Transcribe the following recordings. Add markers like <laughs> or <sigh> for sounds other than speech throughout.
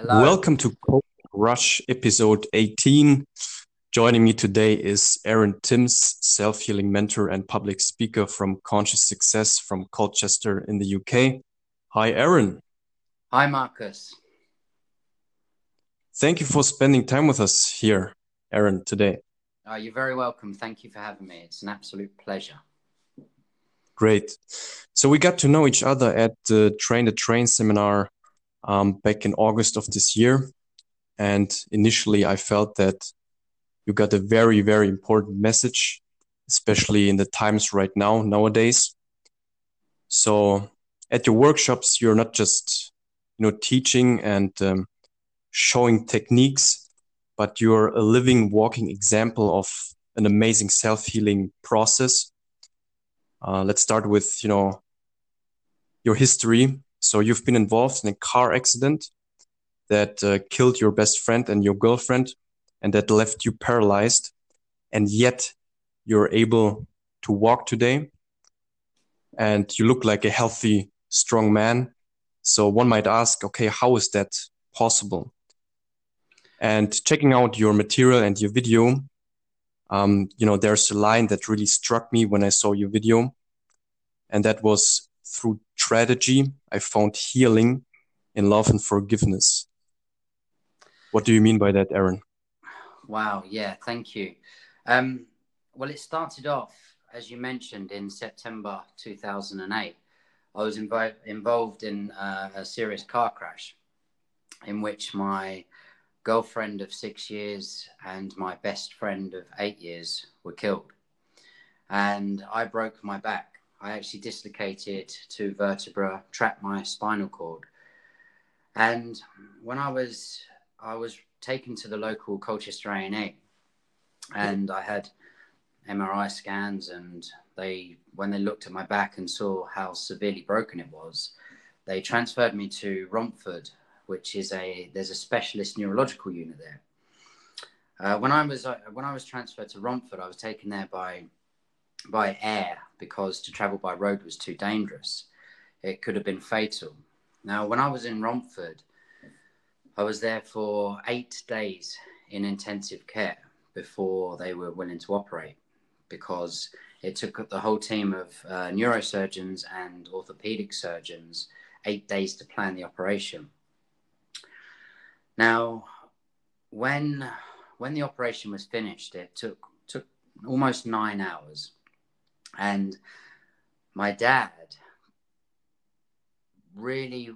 Hello. Welcome to Coach Rush episode 18. Joining me today is Aaron Timms, self healing mentor and public speaker from Conscious Success from Colchester in the UK. Hi, Aaron. Hi, Marcus. Thank you for spending time with us here, Aaron, today. Oh, you're very welcome. Thank you for having me. It's an absolute pleasure. Great. So we got to know each other at the Train the Trainer seminar um, back in August of this year. And initially, I felt that you got a very, very important message, especially in the times right now, nowadays. So at your workshops, you're not just, you know, teaching and um, showing techniques, but you're a living, walking example of an amazing self-healing process. Uh, let's start with, you know, your history. So you've been involved in a car accident that uh, killed your best friend and your girlfriend and that left you paralyzed. And yet you're able to walk today and you look like a healthy, strong man. So one might ask, okay, how is that possible? And checking out your material and your video, um, you know, there's a line that really struck me when I saw your video. And that was through tragedy, I found healing in love and forgiveness. What do you mean by that, Aaron? Wow, yeah, thank you. Um, well, it started off, as you mentioned, in September 2008. I was invo- involved in uh, a serious car crash in which my girlfriend of six years and my best friend of eight years were killed. And I broke my back. I actually dislocated two vertebrae, trapped my spinal cord. And when I was I was taken to the local Colchester A&E and I had MRI scans and they when they looked at my back and saw how severely broken it was, they transferred me to Romford, which is a there's a specialist neurological unit there. Uh, when I was uh, when I was transferred to Romford, I was taken there by by air because to travel by road was too dangerous. It could have been fatal. Now, when I was in Romford, I was there for eight days in intensive care before they were willing to operate because it took the whole team of uh, neurosurgeons and orthopedic surgeons eight days to plan the operation. Now, when when the operation was finished, it took took almost nine hours. And my dad really,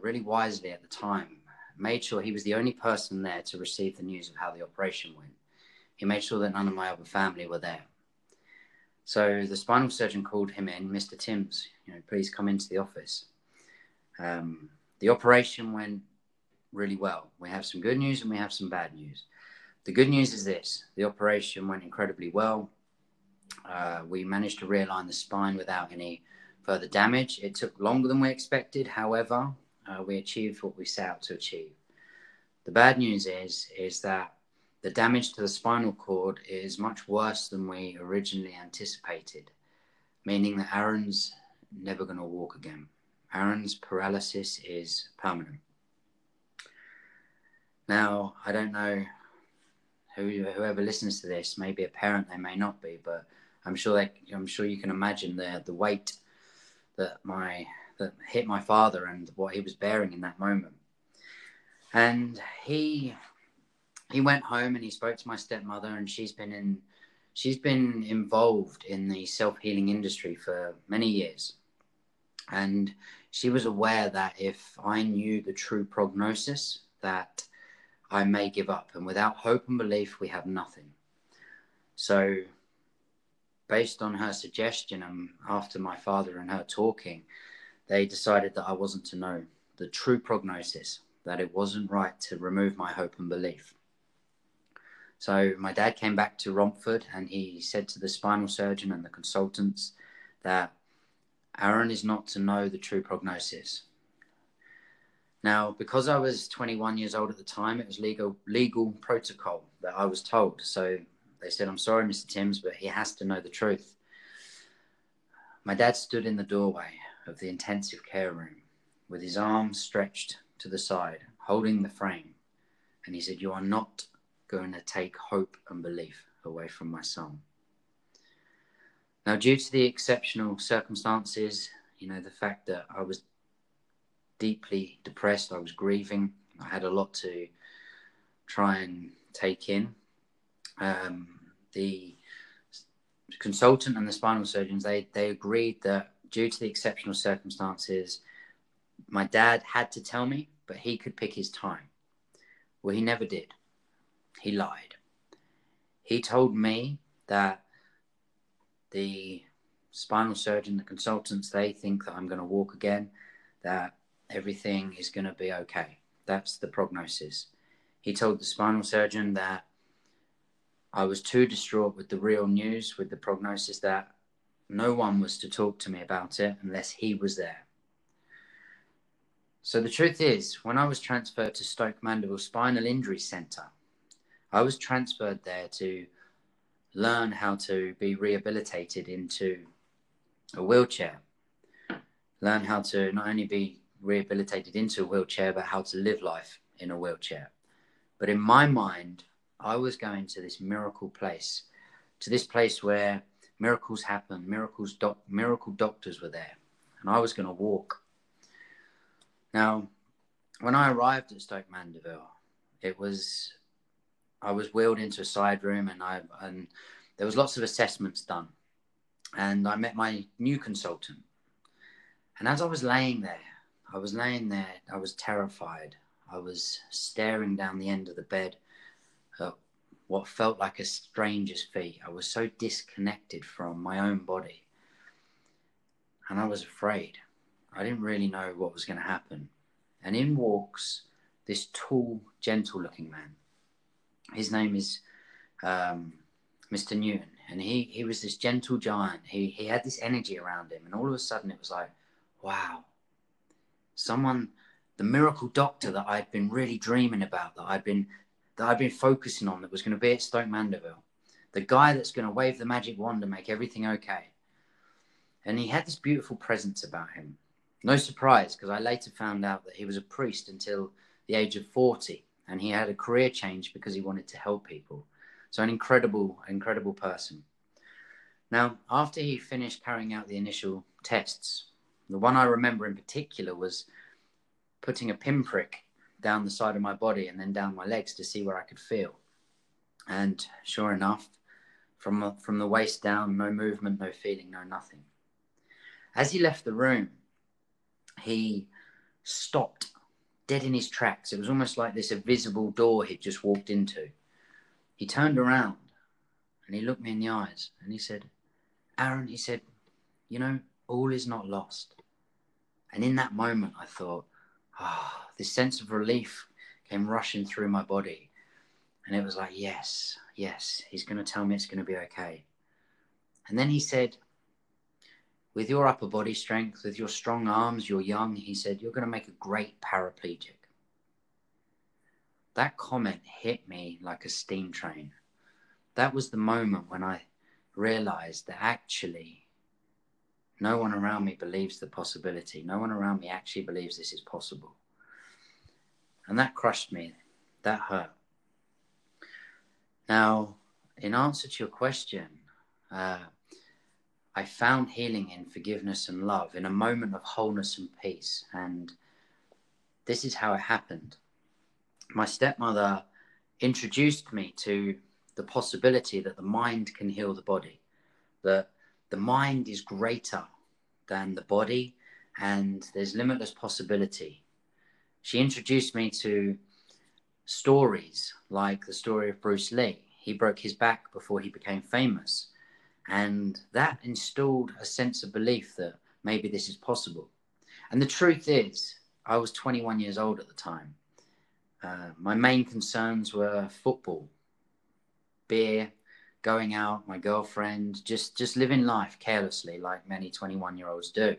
really wisely at the time made sure he was the only person there to receive the news of how the operation went. He made sure that none of my other family were there. So the spinal surgeon called him in, Mr. Timms, you know, please come into the office. Um, the operation went really well. We have some good news and we have some bad news. The good news is this the operation went incredibly well. Uh, we managed to realign the spine without any further damage. It took longer than we expected. However, uh, we achieved what we set out to achieve. The bad news is is that the damage to the spinal cord is much worse than we originally anticipated, meaning that Aaron's never going to walk again. Aaron's paralysis is permanent. Now, I don't know who, whoever listens to this may be a parent, they may not be, but I'm sure I'm sure you can imagine the the weight that my that hit my father and what he was bearing in that moment. And he he went home and he spoke to my stepmother, and she's been in she's been involved in the self healing industry for many years, and she was aware that if I knew the true prognosis, that I may give up, and without hope and belief, we have nothing. So based on her suggestion and after my father and her talking, they decided that I wasn't to know the true prognosis, that it wasn't right to remove my hope and belief. So my dad came back to Romford and he said to the spinal surgeon and the consultants that Aaron is not to know the true prognosis. Now, because I was 21 years old at the time, it was legal legal protocol that I was told. So they said, I'm sorry, Mr. Timms, but he has to know the truth. My dad stood in the doorway of the intensive care room with his arms stretched to the side, holding the frame. And he said, You are not going to take hope and belief away from my son. Now, due to the exceptional circumstances, you know, the fact that I was deeply depressed, I was grieving, I had a lot to try and take in. Um, the consultant and the spinal surgeons they they agreed that due to the exceptional circumstances, my dad had to tell me, but he could pick his time. Well, he never did. He lied. He told me that the spinal surgeon, the consultants, they think that I'm going to walk again, that everything is going to be okay. That's the prognosis. He told the spinal surgeon that I was too distraught with the real news, with the prognosis that no one was to talk to me about it unless he was there. So the truth is, when I was transferred to Stoke Mandeville Spinal Injury Centre, I was transferred there to learn how to be rehabilitated into a wheelchair, learn how to not only be rehabilitated into a wheelchair, but how to live life in a wheelchair. But in my mind, I was going to this miracle place, to this place where miracles happen, miracles, doc- miracle doctors were there, and I was going to walk. Now, when I arrived at Stoke Mandeville, it was I was wheeled into a side room, and I and there was lots of assessments done, and I met my new consultant. And as I was laying there, I was laying there, I was terrified. I was staring down the end of the bed at what felt like a stranger's feet. I was so disconnected from my own body. And I was afraid. I didn't really know what was going to happen. And in walks this tall, gentle looking man. His name is um, Mr. Newton. And he, he was this gentle giant. He, he had this energy around him. And all of a sudden it was like, wow, someone, the miracle doctor that I'd been really dreaming about, that I'd been that I'd been focusing on that was going to be at Stoke Mandeville, the guy that's going to wave the magic wand and make everything okay. And he had this beautiful presence about him. No surprise, because I later found out that he was a priest until the age of 40, and he had a career change because he wanted to help people. So, an incredible, incredible person. Now, after he finished carrying out the initial tests, the one I remember in particular was putting a pinprick down the side of my body and then down my legs to see where I could feel. And sure enough, from from the waist down, no movement, no feeling, no nothing. As he left the room, he stopped dead in his tracks. It was almost like this invisible door he'd just walked into. He turned around and he looked me in the eyes and he said, Aaron, he said, you know, all is not lost. And in that moment, I thought, ah, oh, this sense of relief came rushing through my body. And it was like, yes, yes, he's going to tell me it's going to be okay. And then he said, with your upper body strength, with your strong arms, you're young, he said, you're going to make a great paraplegic. That comment hit me like a steam train. That was the moment when I realized that actually no one around me believes the possibility. No one around me actually believes this is possible. And that crushed me. That hurt. Now, in answer to your question, uh, I found healing in forgiveness and love in a moment of wholeness and peace. And this is how it happened. My stepmother introduced me to the possibility that the mind can heal the body, that the mind is greater than the body and there's limitless possibility. She introduced me to stories like the story of Bruce Lee. He broke his back before he became famous. And that installed a sense of belief that maybe this is possible. And the truth is, I was 21 years old at the time. Uh, my main concerns were football, beer, going out, my girlfriend, just just living life carelessly, like many 21 year olds do.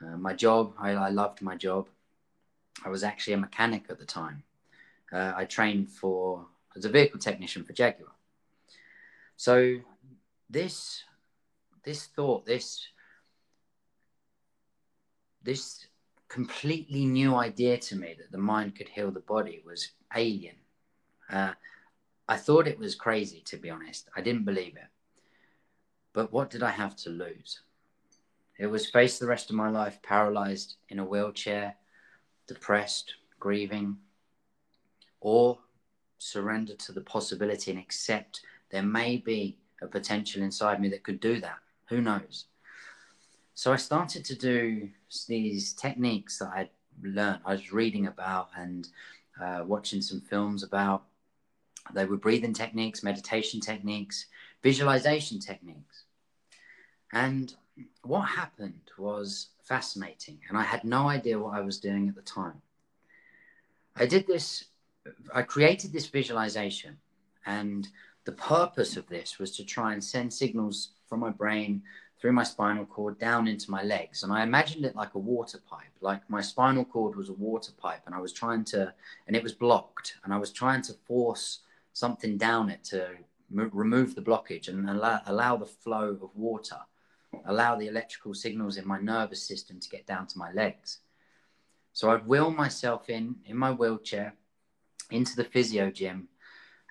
Uh, my job, I, I, loved my job. I was actually a mechanic at the time. Uh, I trained for as a vehicle technician for Jaguar. So this this thought, this this completely new idea to me that the mind could heal the body was alien. Uh, I thought it was crazy, to be honest. I didn't believe it. But what did I have to lose? It was face the rest of my life paralyzed in a wheelchair, depressed, grieving, or surrender to the possibility and accept there may be a potential inside me that could do that. Who knows? So I started to do these techniques that I'd learned, I was reading about and uh, watching some films about. They were breathing techniques, meditation techniques, visualization techniques. And what happened was fascinating, and I had no idea what I was doing at the time. I did this, I created this visualization, and the purpose of this was to try and send signals from my brain through my spinal cord down into my legs. And I imagined it like a water pipe, like my spinal cord was a water pipe, and I was trying to, and it was blocked, and I was trying to force something down it to remove the blockage and allow, allow the flow of water allow the electrical signals in my nervous system to get down to my legs. So I'd wheel myself in, in my wheelchair, into the physio gym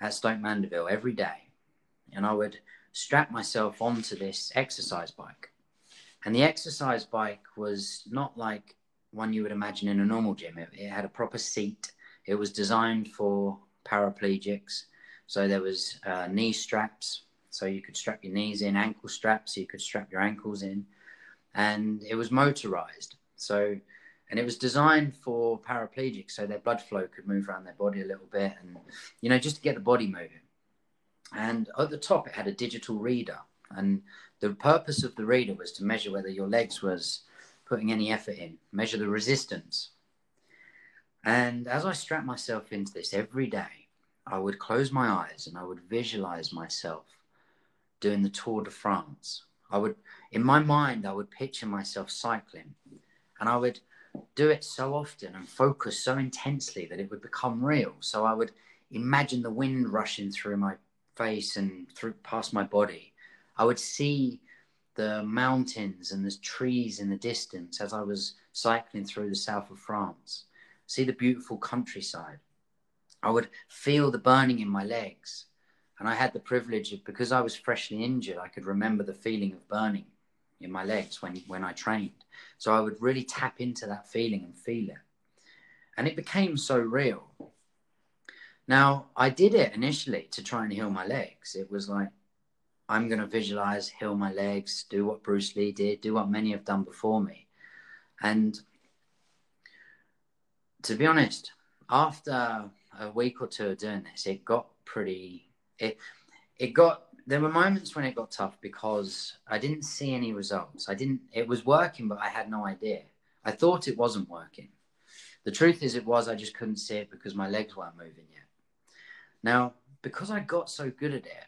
at Stoke Mandeville every day. And I would strap myself onto this exercise bike. And the exercise bike was not like one you would imagine in a normal gym. It, it had a proper seat. It was designed for paraplegics. So there was uh, knee straps so you could strap your knees in, ankle straps, you could strap your ankles in. And it was motorized. So, and it was designed for paraplegics so their blood flow could move around their body a little bit and, you know, just to get the body moving. And at the top, it had a digital reader. And the purpose of the reader was to measure whether your legs was putting any effort in, measure the resistance. And as I strapped myself into this every day, I would close my eyes and I would visualize myself doing the Tour de France. I would, in my mind, I would picture myself cycling and I would do it so often and focus so intensely that it would become real. So I would imagine the wind rushing through my face and through past my body. I would see the mountains and the trees in the distance as I was cycling through the south of France, see the beautiful countryside. I would feel the burning in my legs. And I had the privilege of, because I was freshly injured, I could remember the feeling of burning in my legs when, when I trained. So I would really tap into that feeling and feel it. And it became so real. Now, I did it initially to try and heal my legs. It was like, I'm going to visualize, heal my legs, do what Bruce Lee did, do what many have done before me. And to be honest, after a week or two of doing this, it got pretty it it got there were moments when it got tough because I didn't see any results. I didn't it was working, but I had no idea. I thought it wasn't working. The truth is it was, I just couldn't see it because my legs weren't moving yet. Now, because I got so good at it,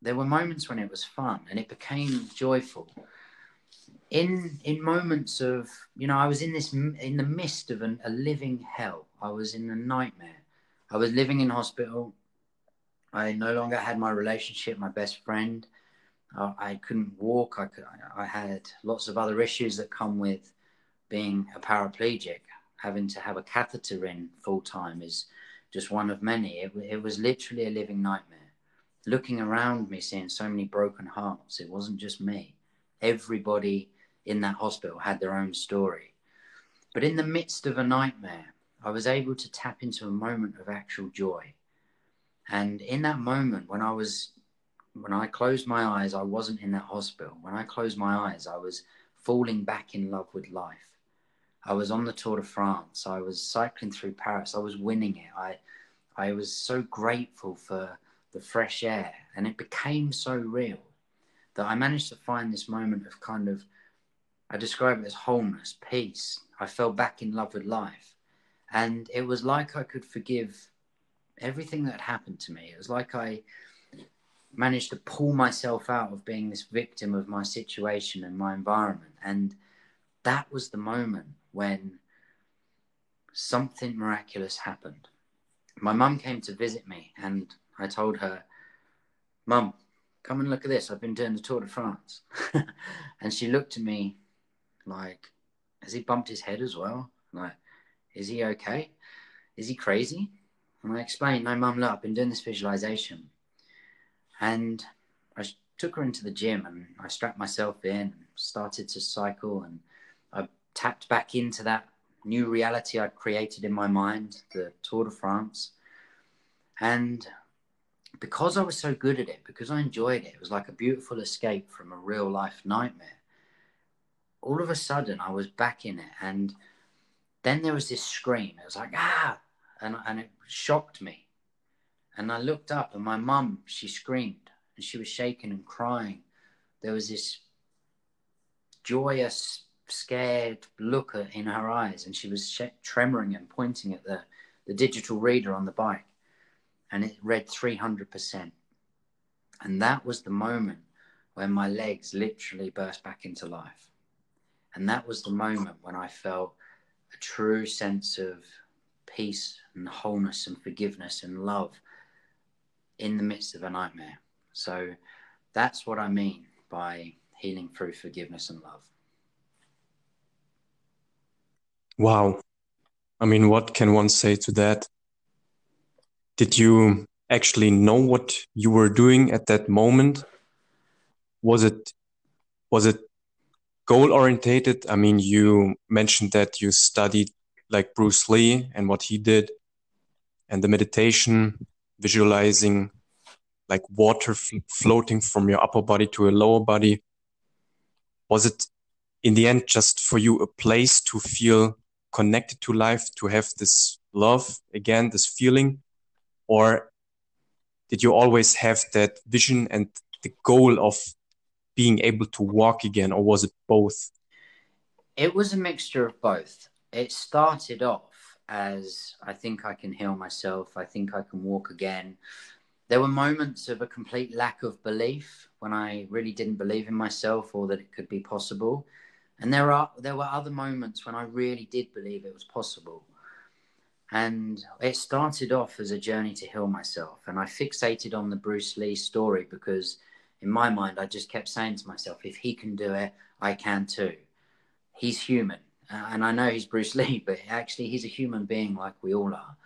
there were moments when it was fun and it became joyful. In in moments of you know, I was in this in the midst of an, a living hell. I was in a nightmare. I was living in hospital. I no longer had my relationship, my best friend. Uh, I couldn't walk. I, could, I had lots of other issues that come with being a paraplegic. Having to have a catheter in full time is just one of many. It, it was literally a living nightmare. Looking around me, seeing so many broken hearts, it wasn't just me. Everybody in that hospital had their own story. But in the midst of a nightmare, I was able to tap into a moment of actual joy. And in that moment, when I was, when I closed my eyes, I wasn't in that hospital. When I closed my eyes, I was falling back in love with life. I was on the Tour de France. I was cycling through Paris. I was winning it. I, I was so grateful for the fresh air, and it became so real that I managed to find this moment of kind of, I describe it as wholeness, peace. I fell back in love with life. And it was like I could forgive everything that happened to me. It was like I managed to pull myself out of being this victim of my situation and my environment. And that was the moment when something miraculous happened. My mum came to visit me, and I told her, Mum, come and look at this. I've been doing the Tour de France. <laughs> and she looked at me like, Has he bumped his head as well? like, is he okay? Is he crazy? And I explained, no, mum, look, I've been doing this visualization. And I took her into the gym and I strapped myself in, started to cycle, and I tapped back into that new reality I'd created in my mind, the Tour de France. And because I was so good at it, because I enjoyed it, it was like a beautiful escape from a real life nightmare. All of a sudden, I was back in it. And then there was this scream. It was like, ah, and, and it shocked me. And I looked up, and my mum, she screamed and she was shaking and crying. There was this joyous, scared look in her eyes, and she was sh- tremoring and pointing at the, the digital reader on the bike, and it read 300%. And that was the moment when my legs literally burst back into life. And that was the moment when I felt a true sense of peace and wholeness and forgiveness and love in the midst of a nightmare. So that's what I mean by healing through forgiveness and love. Wow. I mean, what can one say to that? Did you actually know what you were doing at that moment? Was it was it goal orientated? I mean, you mentioned that you studied like Bruce Lee and what he did, and the meditation, visualizing like water floating from your upper body to your lower body. Was it in the end just for you a place to feel connected to life, to have this love again, this feeling? Or did you always have that vision and the goal of being able to walk again, or was it both? It was a mixture of both it started off as I think I can heal myself. I think I can walk again. There were moments of a complete lack of belief when I really didn't believe in myself or that it could be possible. And there are there were other moments when I really did believe it was possible. And it started off as a journey to heal myself. And I fixated on the Bruce Lee story because in my mind I just kept saying to myself, if he can do it, I can too. He's human uh, and I know he's Bruce Lee, <laughs> but actually he's a human being like we all are.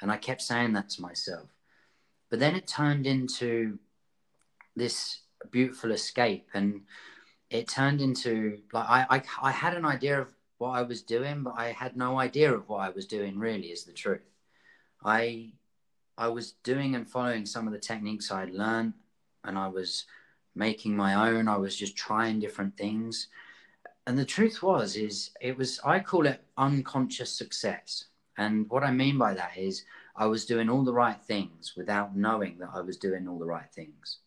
And I kept saying that to myself. But then it turned into this beautiful escape, and it turned into like I, I, I had an idea of what I was doing, but I had no idea of what I was doing. Really, is the truth. I I was doing and following some of the techniques I'd learned, and I was making my own. I was just trying different things and the truth was is it was i call it unconscious success. And what i mean by that is i was doing all the right things without knowing that i was doing all the right things.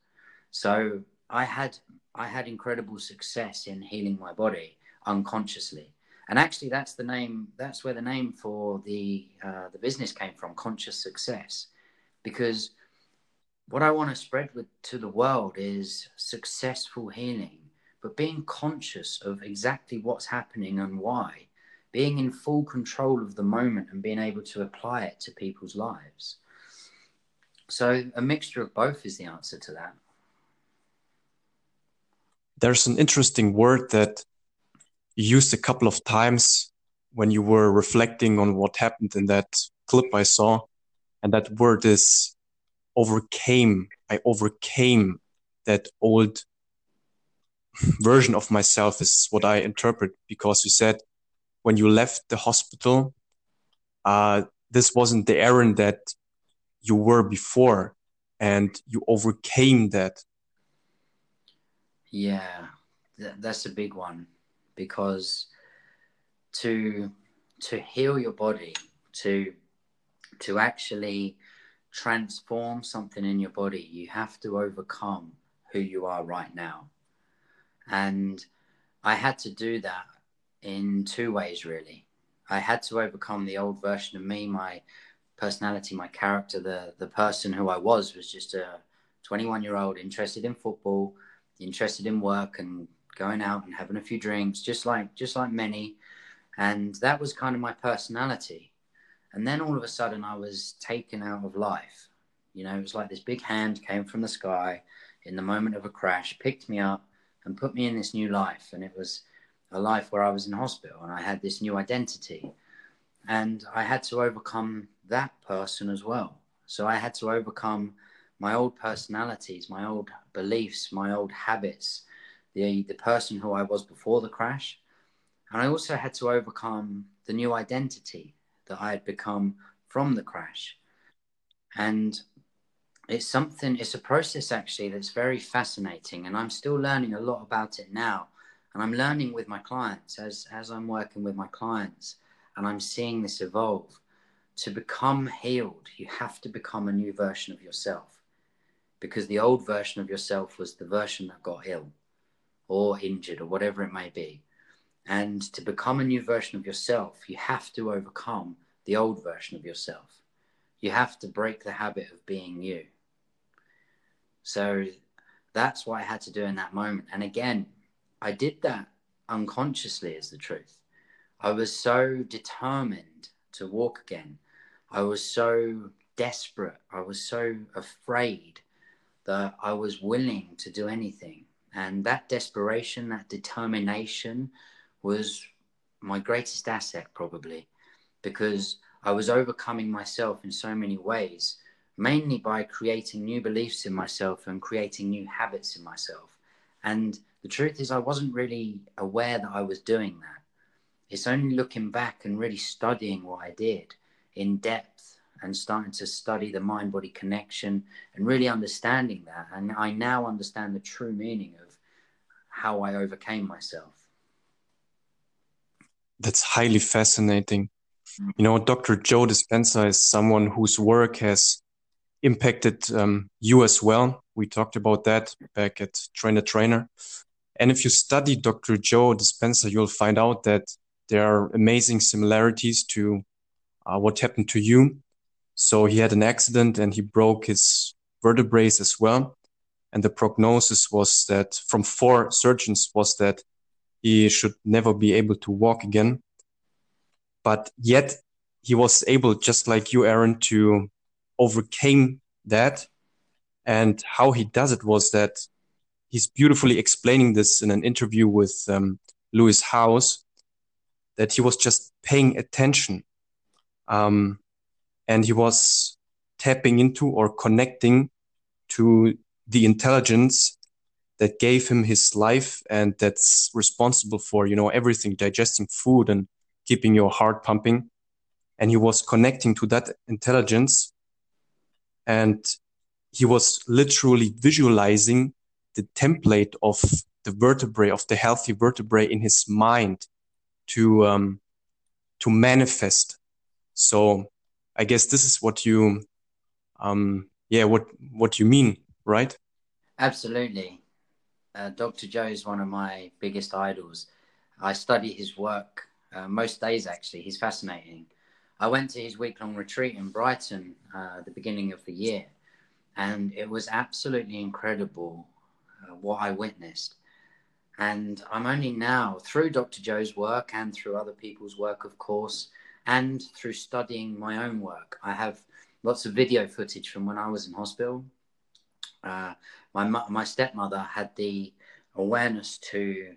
So i had i had incredible success in healing my body unconsciously. And actually that's the name that's where the name for the uh, the business came from conscious success. Because what i want to spread with to the world is successful healing but being conscious of exactly what's happening and why, being in full control of the moment and being able to apply it to people's lives. So, a mixture of both is the answer to that. There's an interesting word that you used a couple of times when you were reflecting on what happened in that clip I saw. And that word is overcame. I overcame that old version of myself is what I interpret because you said when you left the hospital, uh, this wasn't the Aaron that you were before, and you overcame that. Yeah, th- that's a big one because to to heal your body, to to actually transform something in your body, you have to overcome who you are right now. And I had to do that in two ways, really. I had to overcome the old version of me, my personality, my character, the, the person who I was was just a 21 year old interested in football, interested in work and going out and having a few drinks, just like, just like many. And that was kind of my personality. And then all of a sudden I was taken out of life. You know, it was like this big hand came from the sky in the moment of a crash, picked me up, and put me in this new life. And it was a life where I was in hospital and I had this new identity. And I had to overcome that person as well. So I had to overcome my old personalities, my old beliefs, my old habits, the, the person who I was before the crash. And I also had to overcome the new identity that I had become from the crash. And it's something, it's a process actually that's very fascinating. And I'm still learning a lot about it now. And I'm learning with my clients as, as I'm working with my clients and I'm seeing this evolve. To become healed, you have to become a new version of yourself because the old version of yourself was the version that got ill or injured or whatever it may be. And to become a new version of yourself, you have to overcome the old version of yourself. You have to break the habit of being you. So that's what I had to do in that moment. And again, I did that unconsciously, is the truth. I was so determined to walk again. I was so desperate. I was so afraid that I was willing to do anything. And that desperation, that determination was my greatest asset, probably, because I was overcoming myself in so many ways, mainly by creating new beliefs in myself and creating new habits in myself. And the truth is, I wasn't really aware that I was doing that. It's only looking back and really studying what I did in depth and starting to study the mind body connection and really understanding that. And I now understand the true meaning of how I overcame myself. That's highly fascinating. You know, Dr. Joe Dispenza is someone whose work has impacted um, you as well. We talked about that back at Trainer Trainer. And if you study Dr. Joe Dispenza, you'll find out that there are amazing similarities to uh, what happened to you. So he had an accident and he broke his vertebrae as well. And the prognosis was that from four surgeons was that he should never be able to walk again. But yet he was able, just like you, Aaron, to overcame that. And how he does it was that he's beautifully explaining this in an interview with um, Lewis Howes, that he was just paying attention. Um, and he was tapping into or connecting to the intelligence that gave him his life and that's responsible for you know everything digesting food and keeping your heart pumping. And he was connecting to that intelligence. And he was literally visualizing the template of the vertebrae of the healthy vertebrae in his mind to um, to manifest. So i guess this is what you um, yeah what what you mean right? Absolutely. Uh, dr joe is one of my biggest idols. I study his work uh, most days actually he's fascinating i went to his week-long retreat in brighton uh, the beginning of the year and it was absolutely incredible uh, what I witnessed. And I'm only now, through Dr. Joe's work and through other people's work, of course, and through studying my own work, I have lots of video footage from when I was in hospital. Uh, my my stepmother had the awareness to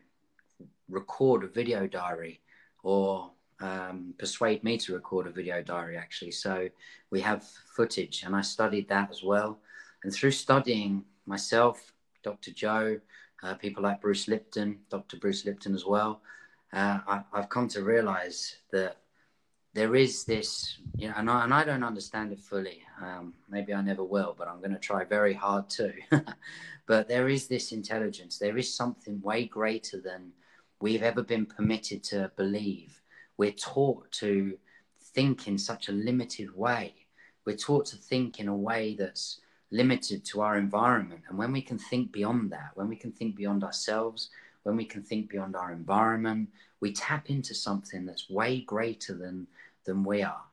record a video diary or um, persuade me to record a video diary actually. So we have footage and i studied that as well. And through studying myself dr joe uh, people like bruce lipton dr bruce lipton as well uh, I, have come to realize that there is this you know and I, and I don't understand it fully. Um, maybe i never will but i'm going to try very hard too <laughs> but there is this intelligence. There is something way greater than we've ever been permitted to believe we're taught to think in such a limited way. We're taught to think in a way that's limited to our environment. And when we can think beyond that, when we can think beyond ourselves, when we can think beyond our environment, we tap into something that's way greater than, than we are.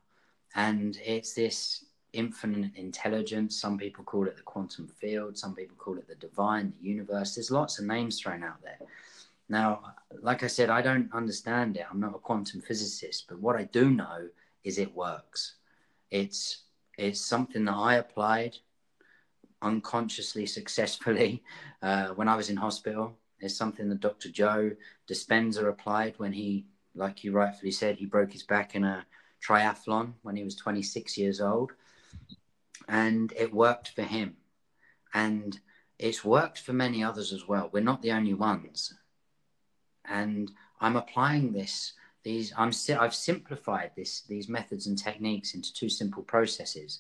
And it's this infinite intelligence. Some people call it the quantum field, some people call it the divine, the universe. There's lots of names thrown out there. Now, like I said, I don't understand it. I'm not a quantum physicist, but what I do know is it works. It's it's something that I applied unconsciously <laughs> successfully uh, when I was in hospital. It's something that Dr. Joe Dispenza applied when he, like you rightfully said, he broke his back in a triathlon when he was 26 years old. And it worked for him. And it's worked for many others as well. We're not the only ones. And I'm applying this. These I'm I've simplified this these methods and techniques into two simple processes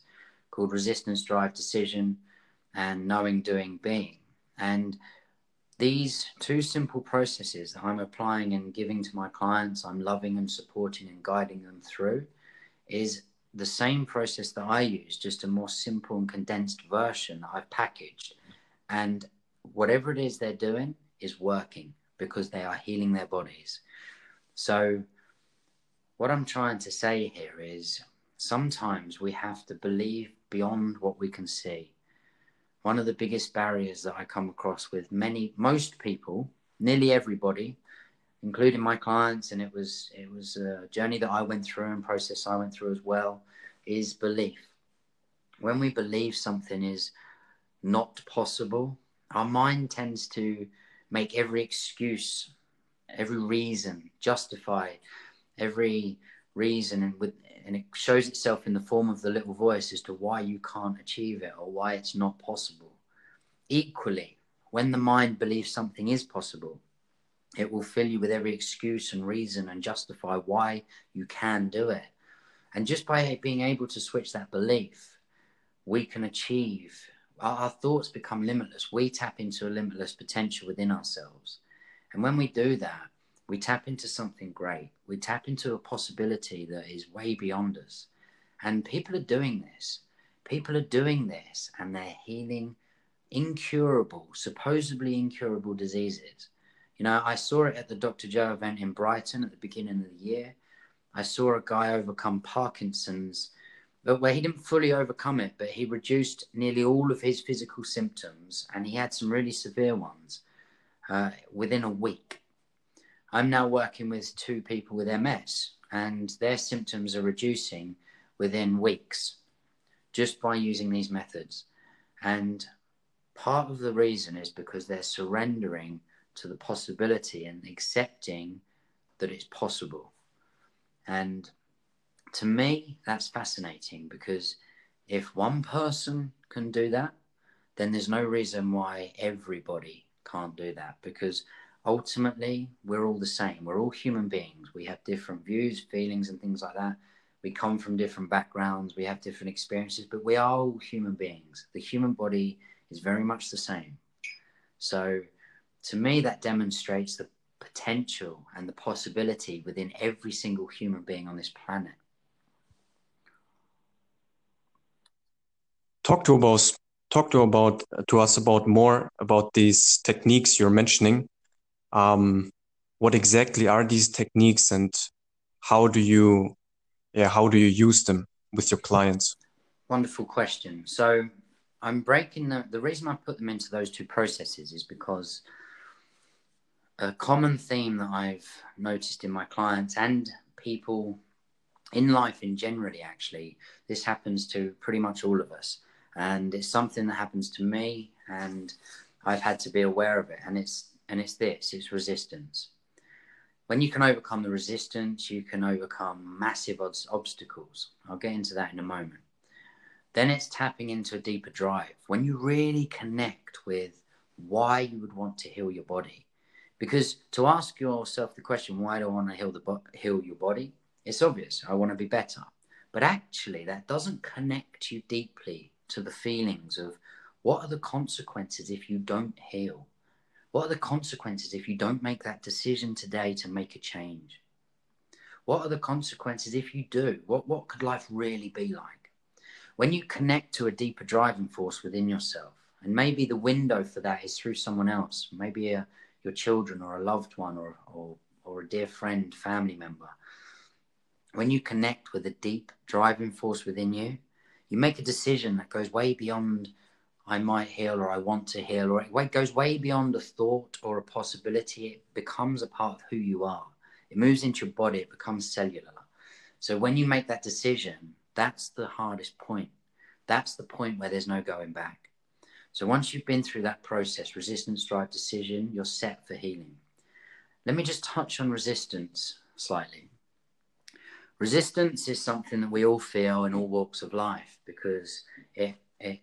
called resistance, drive, decision, and knowing, doing, being. And these two simple processes that I'm applying and giving to my clients, I'm loving and supporting and guiding them through, is the same process that I use, just a more simple and condensed version that I've packaged. And whatever it is they're doing is working because they are healing their bodies. So, what I'm trying to say here is sometimes we have to believe beyond what we can see. One of the biggest barriers that I come across with many, most people, nearly everybody, including my clients, and it was it was a journey that I went through and process I went through as well, is belief. When we believe something is not possible, our mind tends to make every excuse, every reason, justify every reason, and with and it shows itself in the form of the little voice as to why you can't achieve it or why it's not possible. Equally, when the mind believes something is possible, it will fill you with every excuse and reason and justify why you can do it. And just by being able to switch that belief, we can achieve. Our, our thoughts become limitless. We tap into a limitless potential within ourselves. And when we do that, we tap into something great. We tap into a possibility that is way beyond us. And people are doing this. People are doing this and they're healing incurable, supposedly incurable diseases. You know, I saw it at the Dr. Joe event in Brighton at the beginning of the year. I saw a guy overcome Parkinson's, but where he didn't fully overcome it, but he reduced nearly all of his physical symptoms and he had some really severe ones uh, within a week. I'm now working with two people with MS, and their symptoms are reducing within weeks just by using these methods. And part of the reason is because they're surrendering to the possibility and accepting that it's possible. And to me, that's fascinating because if one person can do that, then there's no reason why everybody can't do that because ultimately we're all the same. We're all human beings. We have different views feelings and things like that. We come from different backgrounds. We have different experiences but we are all human beings. The human body is very much the same. So to me that demonstrates the potential and the possibility within every single human being on this planet talk to us talk to about to us about more about these techniques you're mentioning. Um, what exactly are these techniques and how do you yeah how do you use them with your clients? Wonderful question. So i'm breaking the the reason i put them into those two processes is because a common theme that i've noticed in my clients and people in life in generally actually this happens to pretty much all of us and it's something that happens to me and i've had to be aware of it and it's and it's this it's resistance. When you can overcome the resistance, you can overcome massive odds, obstacles. I'll get into that in a moment. Then it's tapping into a deeper drive. When you really connect with why you would want to heal your body. Because to ask yourself the question, why do I want to heal, the bo- heal your body? It's obvious. I want to be better. But actually, that doesn't connect you deeply to the feelings of what are the consequences if you don't heal? What are the consequences if you don't make that decision today to make a change? What are the consequences if you do? What, what could life really be like? When you connect to a deeper driving force within yourself, and maybe the window for that is through someone else, maybe a, your children or a loved one or, or, or a dear friend, family member. When you connect with a deep driving force within you, you make a decision that goes way beyond I might heal or I want to heal, or it goes way beyond a thought or a possibility. It becomes a part of who you are. It moves into your body, it becomes cellular. So when you make that decision, that's the hardest point. That's the point where there's no going back. So once you've been through that process, resistance, drive, decision, you're set for healing. Let me just touch on resistance slightly. Resistance is something that we all feel in all walks of life because it it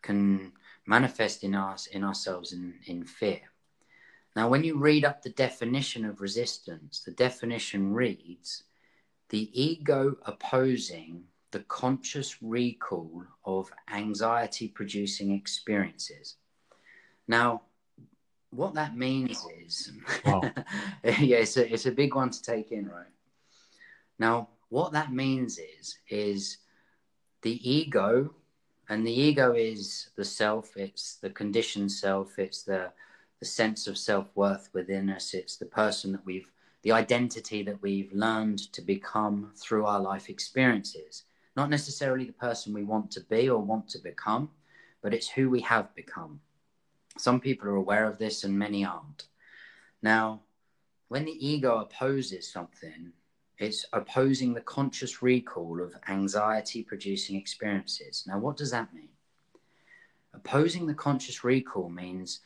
can manifest in us in ourselves in, in fear. Now, when you read up the definition of resistance, the definition reads the ego opposing the conscious recall of anxiety producing experiences. Now, what that means is, wow. <laughs> yeah, it's a, it's a big one to take in, right? Now, what that means is, is the ego, and the ego is the self, it's the conditioned self, it's the, the sense of self worth within us, it's the person that we've, the identity that we've learned to become through our life experiences not necessarily the person we want to be or want to become, but it's who we have become. Some people are aware of this and many aren't. Now, when the ego opposes something, it's opposing the conscious recall of anxiety producing experiences. Now, what does that mean? Opposing the conscious recall means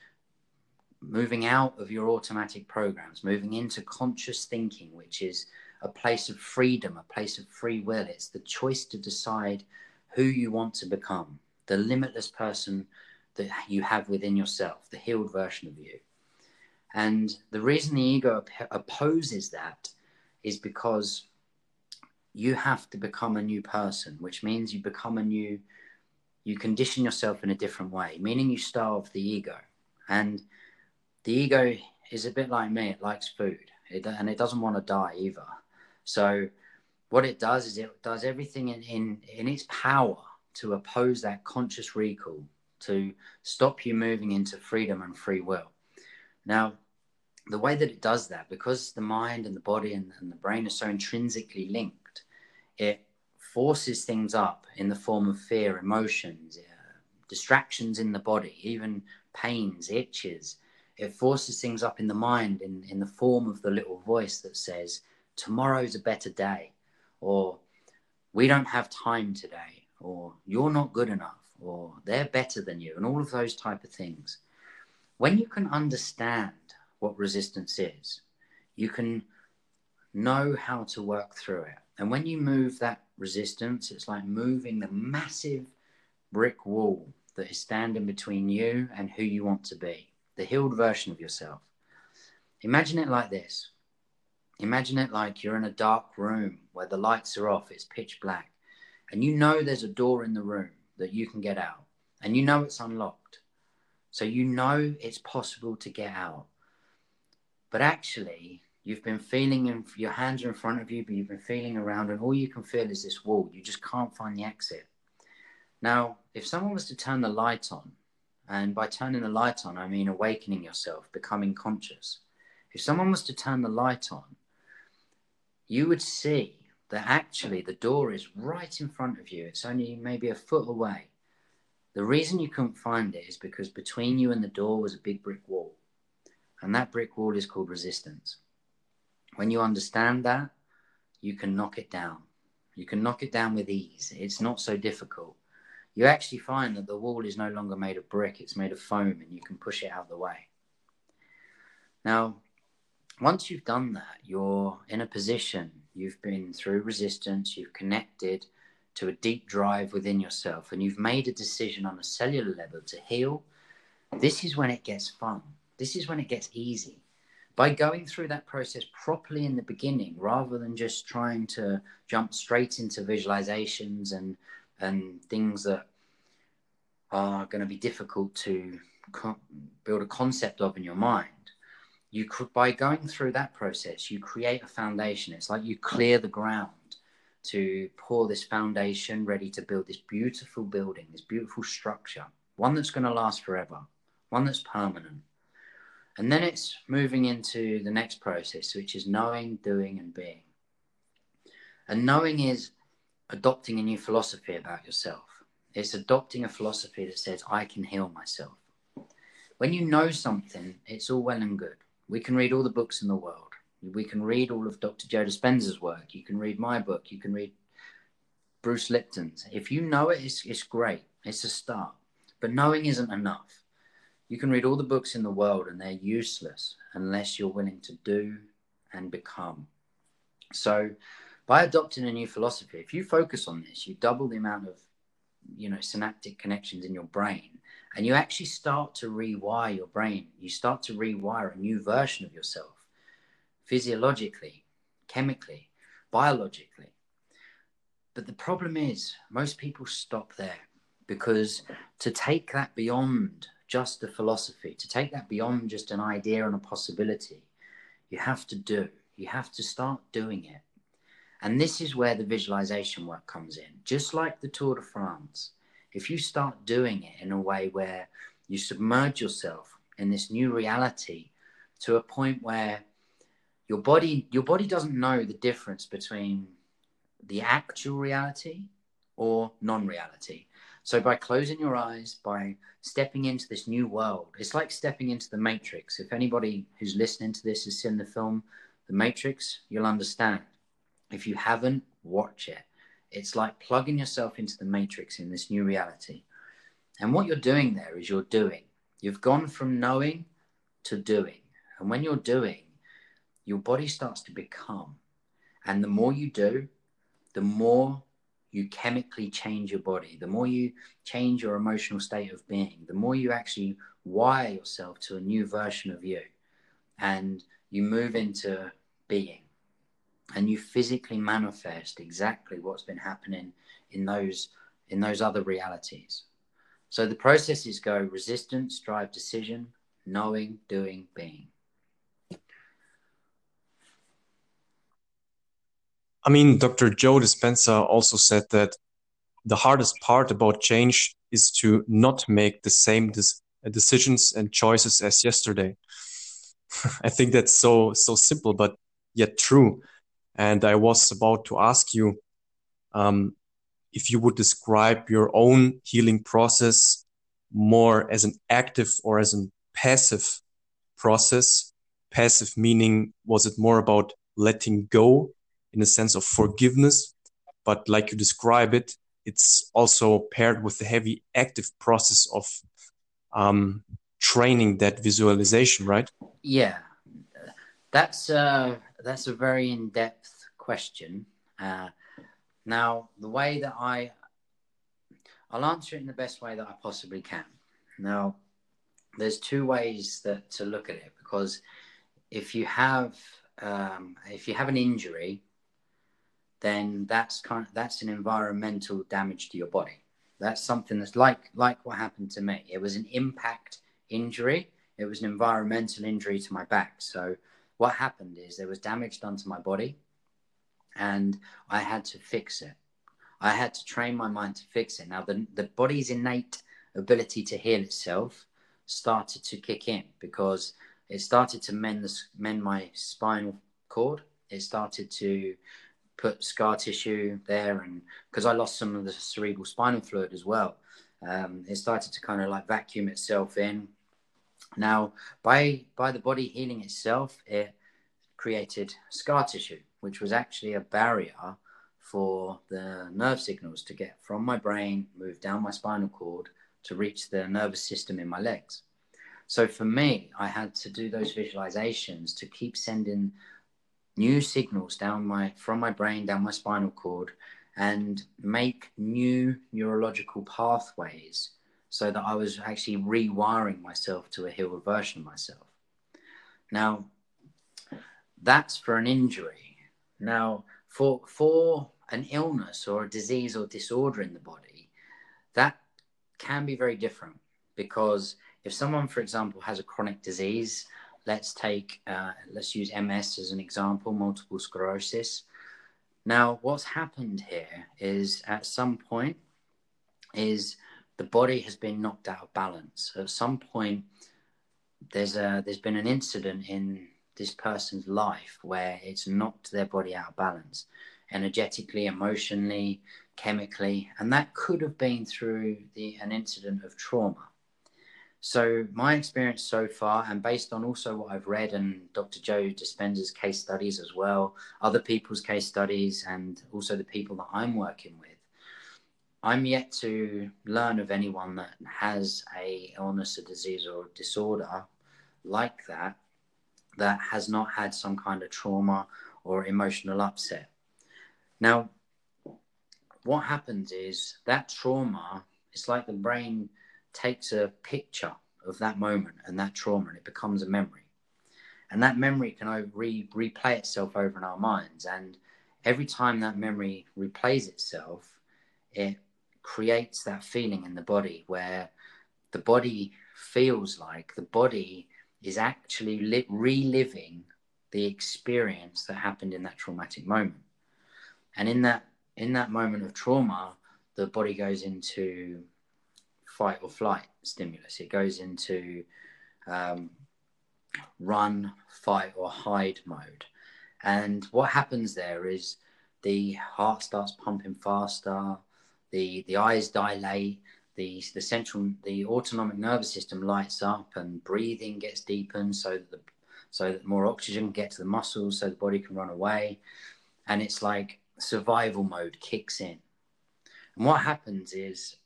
moving out of your automatic programs, moving into conscious thinking, which is a place of freedom, a place of free will. It's the choice to decide who you want to become, the limitless person that you have within yourself, the healed version of you. And the reason the ego opposes that is because you have to become a new person, which means you become a new, you condition yourself in a different way, meaning you starve the ego. And the ego is a bit like me, it likes food. It, and it doesn't want to die either. So what it does is it does everything in, in, in its power to oppose that conscious recall, to stop you moving into freedom and free will. Now, the way that it does that, because the mind and the body and, and the brain are so intrinsically linked, it forces things up in the form of fear, emotions, uh, distractions in the body, even pains, itches. It forces things up in the mind in, in the form of the little voice that says, tomorrow's a better day, or we don't have time today, or you're not good enough, or they're better than you, and all of those type of things. When you can understand what resistance is, you can know how to work through it. And when you move that resistance, it's like moving the massive brick wall that is standing between you and who you want to be, the healed version of yourself. Imagine it like this Imagine it like you're in a dark room where the lights are off, it's pitch black, and you know there's a door in the room that you can get out, and you know it's unlocked. So you know it's possible to get out. But actually, you've been feeling, in, your hands are in front of you, but you've been feeling around, and all you can feel is this wall. You just can't find the exit. Now, if someone was to turn the light on, and by turning the light on, I mean awakening yourself, becoming conscious. If someone was to turn the light on, you would see that actually the door is right in front of you. It's only maybe a foot away. The reason you couldn't find it is because between you and the door was a big brick wall. And that brick wall is called resistance. When you understand that, you can knock it down. You can knock it down with ease. It's not so difficult. You actually find that the wall is no longer made of brick, it's made of foam, and you can push it out of the way. Now, once you've done that, you're in a position, you've been through resistance, you've connected to a deep drive within yourself, and you've made a decision on a cellular level to heal. This is when it gets fun. This is when it gets easy. By going through that process properly in the beginning, rather than just trying to jump straight into visualizations and, and things that are going to be difficult to co- build a concept of in your mind you could, by going through that process you create a foundation it's like you clear the ground to pour this foundation ready to build this beautiful building this beautiful structure one that's going to last forever one that's permanent and then it's moving into the next process which is knowing doing and being and knowing is adopting a new philosophy about yourself it's adopting a philosophy that says i can heal myself when you know something it's all well and good we can read all the books in the world. We can read all of Dr. Joe Dispenza's work. You can read my book. You can read Bruce Lipton's. If you know it, it's, it's great. It's a start. But knowing isn't enough. You can read all the books in the world and they're useless unless you're willing to do and become. So by adopting a new philosophy, if you focus on this, you double the amount of you know synaptic connections in your brain and you actually start to rewire your brain you start to rewire a new version of yourself physiologically chemically biologically but the problem is most people stop there because to take that beyond just a philosophy to take that beyond just an idea and a possibility you have to do you have to start doing it and this is where the visualization work comes in. Just like the Tour de France, if you start doing it in a way where you submerge yourself in this new reality to a point where your body your body doesn't know the difference between the actual reality or non-reality. So by closing your eyes, by stepping into this new world, it's like stepping into the matrix. If anybody who's listening to this has seen the film The Matrix, you'll understand if you haven't, watch it. It's like plugging yourself into the matrix in this new reality. And what you're doing there is you're doing. You've gone from knowing to doing. And when you're doing, your body starts to become. And the more you do, the more you chemically change your body, the more you change your emotional state of being, the more you actually wire yourself to a new version of you. And you move into being. And you physically manifest exactly what's been happening in those in those other realities. So the processes go resistance drive decision knowing doing being i mean dr joe dispenza also said that the hardest part about change is to not make the same decisions and choices as yesterday <laughs> i think that's so so simple but yet true and I was about to ask you um, if you would describe your own healing process more as an active or as a passive process. Passive meaning, was it more about letting go in a sense of forgiveness? But like you describe it, it's also paired with the heavy active process of um, training that visualization, right? Yeah, that's uh, that's a very in depth question. Uh, now, the way that I I'll answer it in the best way that I possibly can. Now, there's two ways that to look at it because if you have um, if you have an injury, then that's kind of, that's an environmental damage to your body. That's something that's like like what happened to me. It was an impact injury. It was an environmental injury to my back. So what happened is there was damage done to my body and I had to fix it. I had to train my mind to fix it. Now, the, the body's innate ability to heal itself started to kick in because it started to mend, the, mend my spinal cord. It started to put scar tissue there, and because I lost some of the cerebral spinal fluid as well, um, it started to kind of like vacuum itself in. Now, by by the body healing itself, it created scar tissue, which was actually a barrier for the nerve signals to get from my brain, move down my spinal cord to reach the nervous system in my legs. So for me, I had to do those visualizations to keep sending new signals down my from my brain down my spinal cord and make new neurological pathways so that I was actually rewiring myself to a healed version of myself. Now, that's for an injury. Now, for for an illness or a disease or disorder in the body, that can be very different because if someone, for example, has a chronic disease, let's take uh, let's use MS as an example, multiple sclerosis. Now, what's happened here is at some point is the body has been knocked out of balance. At some point, there's a there's been an incident in this person's life where it's knocked their body out of balance energetically, emotionally, chemically, and that could have been through the an incident of trauma. So my experience so far, and based on also what I've read and Dr. Joe Dispenza's case studies as well, other people's case studies, and also the people that I'm working with, I'm yet to learn of anyone that has a illness, a disease, or disorder like that that has not had some kind of trauma or emotional upset. Now, what happens is that trauma, it's like the brain takes a picture of that moment and that trauma and it becomes a memory. And that memory can re- replay itself over in our minds. And every time that memory replays itself, it creates that feeling in the body where the body feels like the body is actually li- reliving the experience that happened in that traumatic moment. And in that in that moment of trauma, the body goes into fight or flight stimulus. It goes into um, run, fight, or hide mode. And what happens there is the heart starts pumping faster, the, the eyes dilate, the, the central, the autonomic nervous system lights up, and breathing gets deepened so that the, so that more oxygen can get to the muscles, so the body can run away. And it's like survival mode kicks in. And what happens is,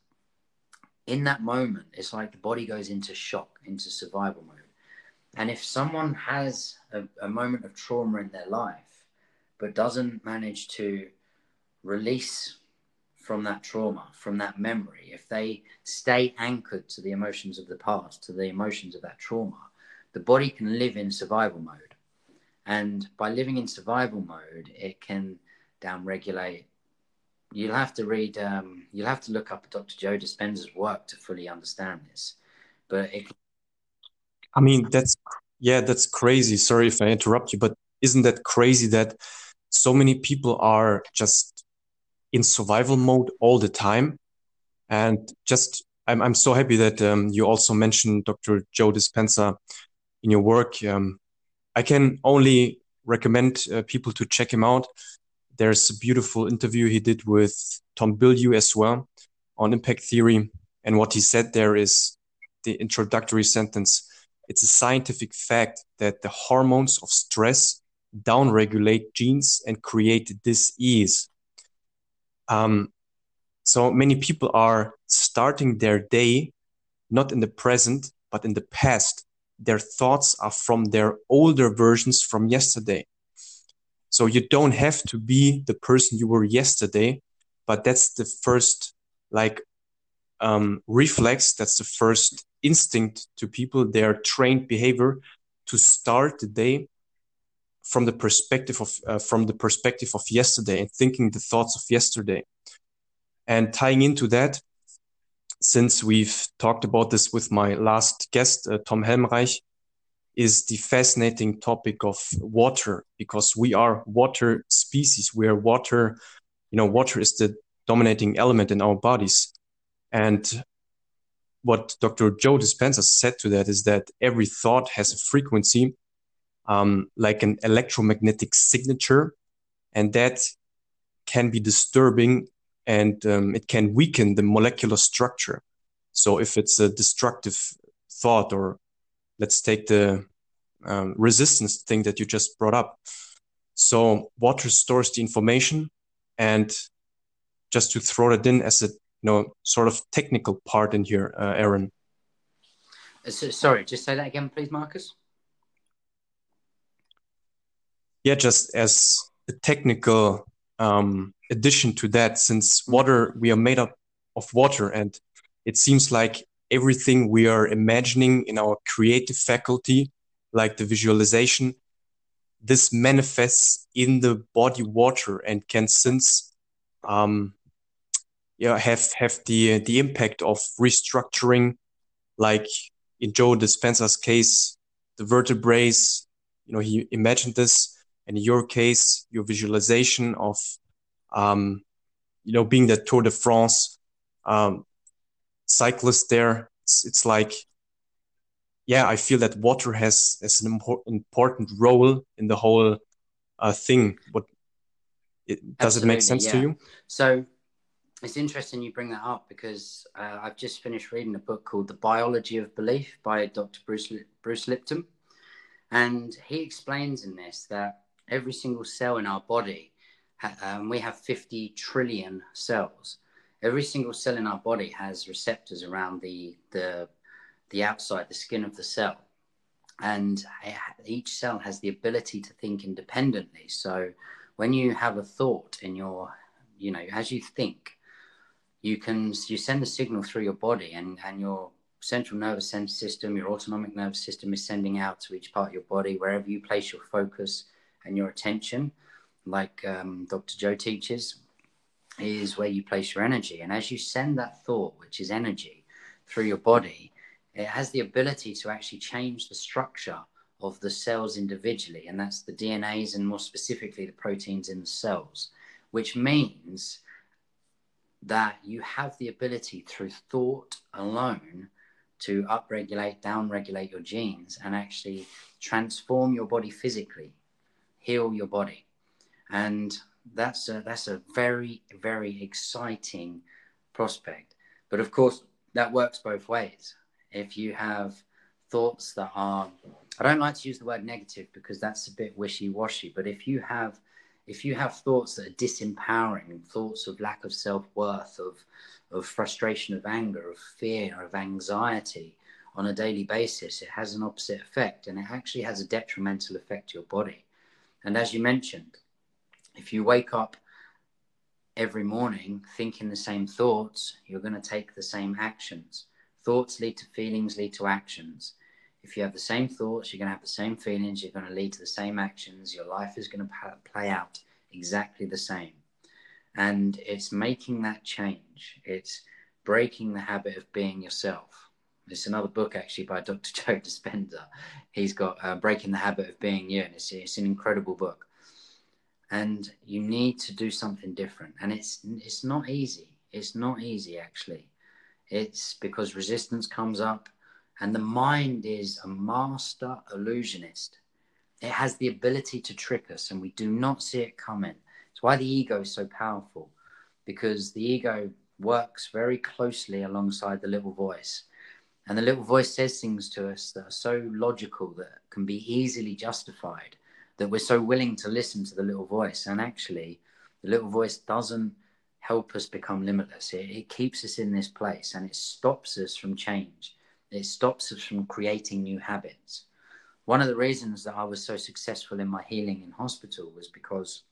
in that moment, it's like the body goes into shock, into survival mode. And if someone has a, a moment of trauma in their life, but doesn't manage to release from that trauma, from that memory, if they stay anchored to the emotions of the past, to the emotions of that trauma, the body can live in survival mode. And by living in survival mode, it can downregulate. You'll have to read, um, you'll have to look up Dr. Joe Dispenza's work to fully understand this. But it I mean, that's yeah, that's crazy. Sorry if I interrupt you, but isn't that crazy that so many people are just in survival mode all the time? And just, I'm, I'm so happy that um, you also mentioned Dr. Joe Dispenza in your work. Um, I can only recommend uh, people to check him out. There's a beautiful interview he did with Tom Bilyeu as well on impact theory. And what he said there is the introductory sentence it's a scientific fact that the hormones of stress downregulate genes and create dis-ease. Um, so many people are starting their day not in the present, but in the past. Their thoughts are from their older versions from yesterday. So you don't have to be the person you were yesterday, but that's the first like um, reflex. That's the first instinct to people, their trained behavior to start the day from the perspective of uh, from the perspective of yesterday and thinking the thoughts of yesterday. And tying into that, since we've talked about this with my last guest, uh, Tom Helmreich, is the fascinating topic of water because we are water species. We are water, you know, water is the dominating element in our bodies. And what Dr. Joe Dispenza said to that is that every thought has a frequency, um, like an electromagnetic signature, and that can be disturbing and um, it can weaken the molecular structure. So if it's a destructive thought, or let's take the um, resistance thing that you just brought up. So water stores the information, and just to throw that in as a you know sort of technical part in here, uh, Aaron. Uh, so, sorry, just say that again, please, Marcus. Yeah, just as a technical um, addition to that, since water, we are made up of water, and it seems like everything we are imagining in our creative faculty, like the visualization, this manifests in the body water and can since um, yeah, have have the the impact of restructuring, like in Joe Dispenza's case, the vertebrae. You know, he imagined this, and in your case, your visualization of, um, you know, being the Tour de France um, cyclist there. It's, it's like, yeah, I feel that water has has an impor- important role in the whole uh, thing. What it, does it make sense yeah. to you? So it's interesting you bring that up because uh, I've just finished reading a book called The Biology of Belief by Dr. Bruce, Bruce Lipton. And he explains in this that every single cell in our body, um, we have 50 trillion cells. Every single cell in our body has receptors around the, the, the outside, the skin of the cell. And each cell has the ability to think independently. So when you have a thought in your, you know, as you think, you can you send a signal through your body, and and your central nervous system, your autonomic nervous system is sending out to each part of your body, wherever you place your focus and your attention, like um, Dr. Joe teaches, is where you place your energy. And as you send that thought, which is energy, through your body, it has the ability to actually change the structure of the cells individually. And that's the DNAs and more specifically the proteins in the cells, which means that you have the ability through thought alone to upregulate, downregulate your genes and actually transform your body physically, heal your body. And that's a, that's a very, very exciting prospect. But of course, that works both ways. If you have thoughts that are, I don't like to use the word negative because that's a bit wishy washy, but if you have if you have thoughts that are disempowering, thoughts of lack of self worth, of, of frustration, of anger, of fear, of anxiety on a daily basis, it has an opposite effect and it actually has a detrimental effect to your body. And as you mentioned, if you wake up every morning thinking the same thoughts, you're going to take the same actions. Thoughts lead to feelings, lead to actions. If you have the same thoughts, you're going to have the same feelings, you're going to lead to the same actions. Your life is going to play out exactly the same. And it's making that change. It's breaking the habit of being yourself. It's another book actually by Dr. <laughs> Joe Dispenza. He's got uh, Breaking the Habit of Being You, and it's, it's an incredible book. And you need to do something different. And it's it's not easy. It's not easy actually. It's because resistance comes up and the mind is a master illusionist. It has the ability to trick us, and we do not see it coming. It's why the ego is so powerful, because the ego works very closely alongside the little voice. And the little voice says things to us that are so logical that can be easily justified, that we're so willing to listen to the little voice. And actually, the little voice doesn't help us become limitless. It, it keeps us in this place and it stops us from change. It stops us from creating new habits. One of the reasons that I was so successful in my healing in hospital was because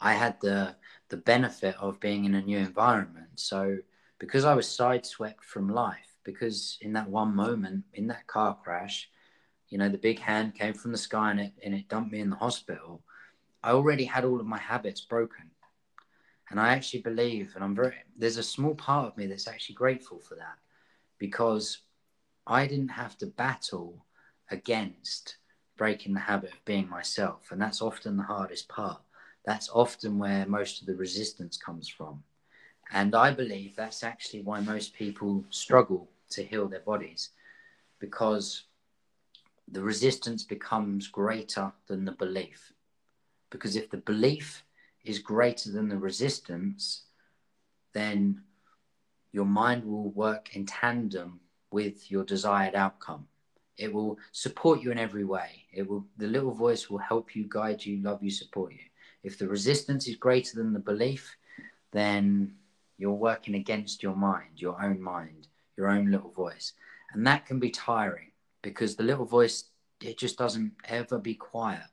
I had the the benefit of being in a new environment. So because I was sideswept from life, because in that one moment, in that car crash, you know, the big hand came from the sky and it and it dumped me in the hospital. I already had all of my habits broken. And I actually believe, and I'm very, there's a small part of me that's actually grateful for that because I didn't have to battle against breaking the habit of being myself. And that's often the hardest part. That's often where most of the resistance comes from. And I believe that's actually why most people struggle to heal their bodies because the resistance becomes greater than the belief. Because if the belief is greater than the resistance, then your mind will work in tandem with your desired outcome. It will support you in every way. It will the little voice will help you, guide you, love you, support you. If the resistance is greater than the belief, then you're working against your mind, your own mind, your own little voice. And that can be tiring because the little voice it just doesn't ever be quiet.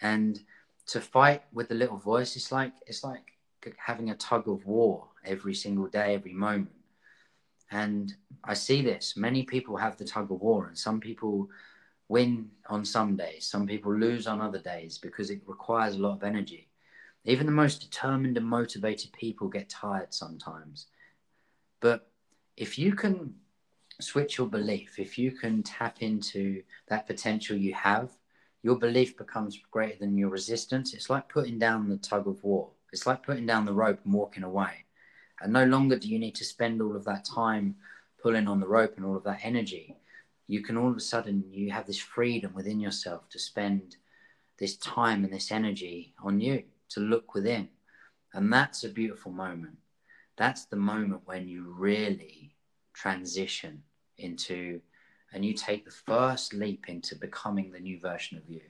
And to fight with the little voice, it's like it's like having a tug of war every single day, every moment. And I see this. Many people have the tug of war, and some people win on some days, some people lose on other days because it requires a lot of energy. Even the most determined and motivated people get tired sometimes. But if you can switch your belief, if you can tap into that potential you have, your belief becomes greater than your resistance. It's like putting down the tug of war. It's like putting down the rope and walking away. And no longer do you need to spend all of that time pulling on the rope and all of that energy. You can all of a sudden you have this freedom within yourself to spend this time and this energy on you to look within. And that's a beautiful moment. That's the moment when you really transition into and you take the first leap into becoming the new version of you.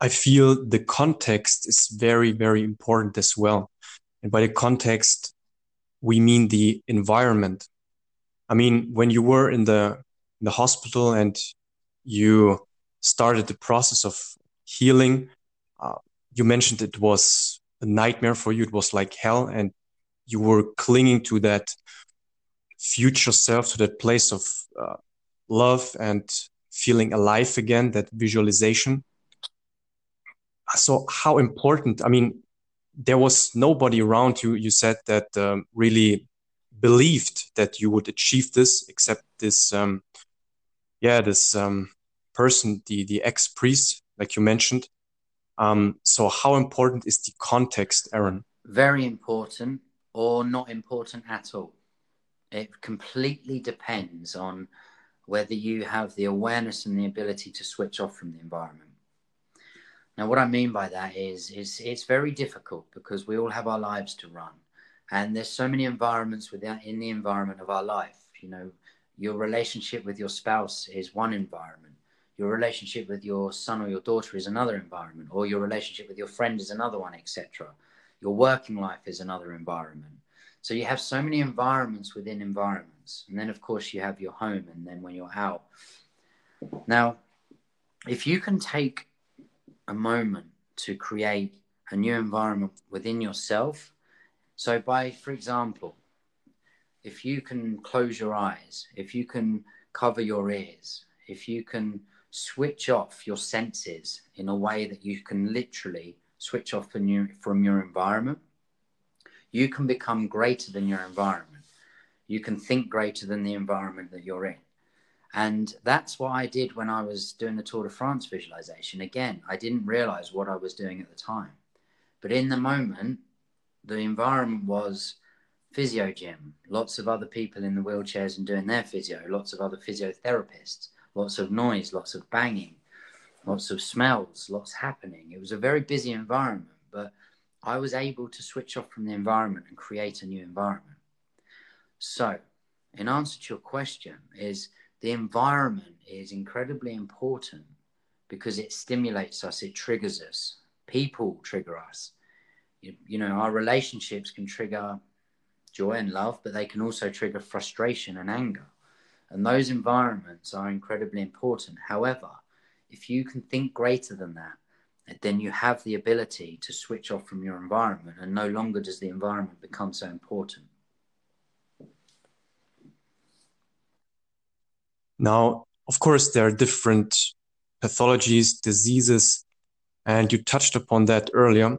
I feel the context is very, very important as well. And by the context, we mean the environment. I mean, when you were in the in the hospital and you started the process of healing. Uh, you mentioned it was a nightmare for you. It was like hell, and you were clinging to that future self, to that place of uh, love and feeling alive again, that visualization. So, how important? I mean, there was nobody around you. You said that um, really believed that you would achieve this, except this, um, yeah, this um, person, the the ex priest, like you mentioned. Um, so, how important is the context, Aaron? Very important, or not important at all. It completely depends on whether you have the awareness and the ability to switch off from the environment. Now, what I mean by that is, is it's very difficult because we all have our lives to run, and there's so many environments within in the environment of our life. You know, your relationship with your spouse is one environment. Your relationship with your son or your daughter is another environment, or your relationship with your friend is another one, etc. Your working life is another environment. So you have so many environments within environments. And then, of course, you have your home, and then when you're out. Now, if you can take a moment to create a new environment within yourself, so by, for example, if you can close your eyes, if you can cover your ears, if you can switch off your senses in a way that you can literally switch off from your, from your environment, you can become greater than your environment. You can think greater than the environment that you're in. And that's what I did when I was doing the Tour de France visualization. Again, I didn't realize what I was doing at the time. But in the moment, the environment was physio gym, lots of other people in the wheelchairs and doing their physio, lots of other physiotherapists, lots of noise, lots of banging, lots of smells, lots happening. It was a very busy environment, but I was able to switch off from the environment and create a new environment. So, in answer to your question, is the environment is incredibly important because it stimulates us, it triggers us. People trigger us. You, you know, our relationships can trigger joy and love, but they can also trigger frustration and anger. And those environments are incredibly important. However, if you can think greater than that, then you have the ability to switch off from your environment and no longer does the environment become so important. Now, of course, there are different pathologies, diseases, and you touched upon that earlier.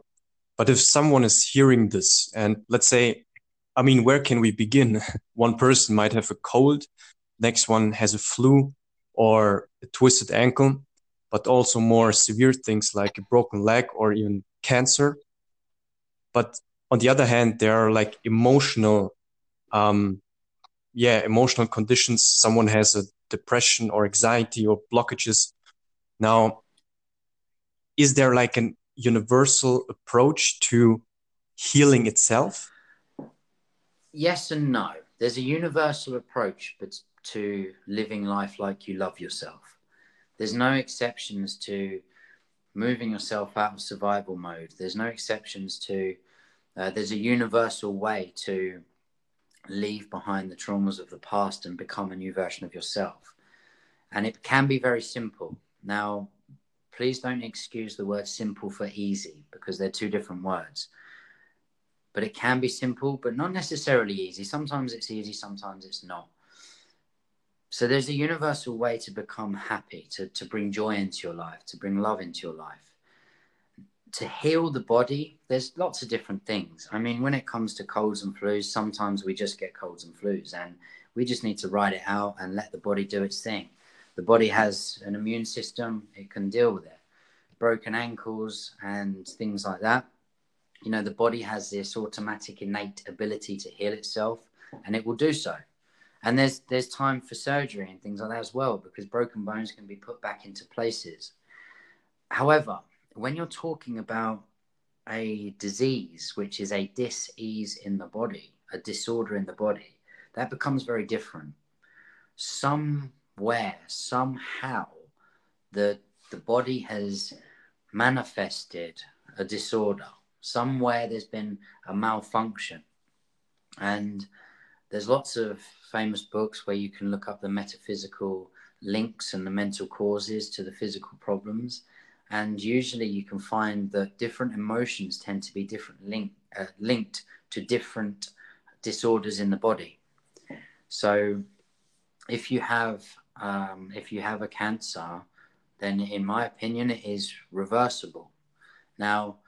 But if someone is hearing this, and let's say, I mean, where can we begin? <laughs> one person might have a cold, next one has a flu or a twisted ankle but also more severe things like a broken leg or even cancer. But on the other hand, there are like emotional, um, yeah, emotional conditions. Someone has a depression or anxiety or blockages. Now, is there like an universal approach to healing itself? Yes and no. There's a universal approach but to living life like you love yourself there's no exceptions to moving yourself out of survival mode. There's no exceptions to, uh, there's a universal way to leave behind the traumas of the past and become a new version of yourself. And it can be very simple. Now, please don't excuse the word simple for easy because they're two different words. But it can be simple, but not necessarily easy. Sometimes it's easy, sometimes it's not. So there's a universal way to become happy, to, to bring joy into your life, to bring love into your life. To heal the body, there's lots of different things. I mean, when it comes to colds and flus, sometimes we just get colds and flus and we just need to ride it out and let the body do its thing. The body has an immune system, it can deal with it. Broken ankles and things like that. You know, the body has this automatic innate ability to heal itself and it will do so and there's there's time for surgery and things like that as well because broken bones can be put back into places. However when you're talking about a disease which is a dis-ease in the body a disorder in the body that becomes very different. Somewhere somehow the the body has manifested a disorder. Somewhere there's been a malfunction. And there's lots of famous books where you can look up the metaphysical links and the mental causes to the physical problems. And usually you can find that different emotions tend to be different link, uh, linked to different disorders in the body. So if you have um, if you have a cancer, then in my opinion it is reversible. Now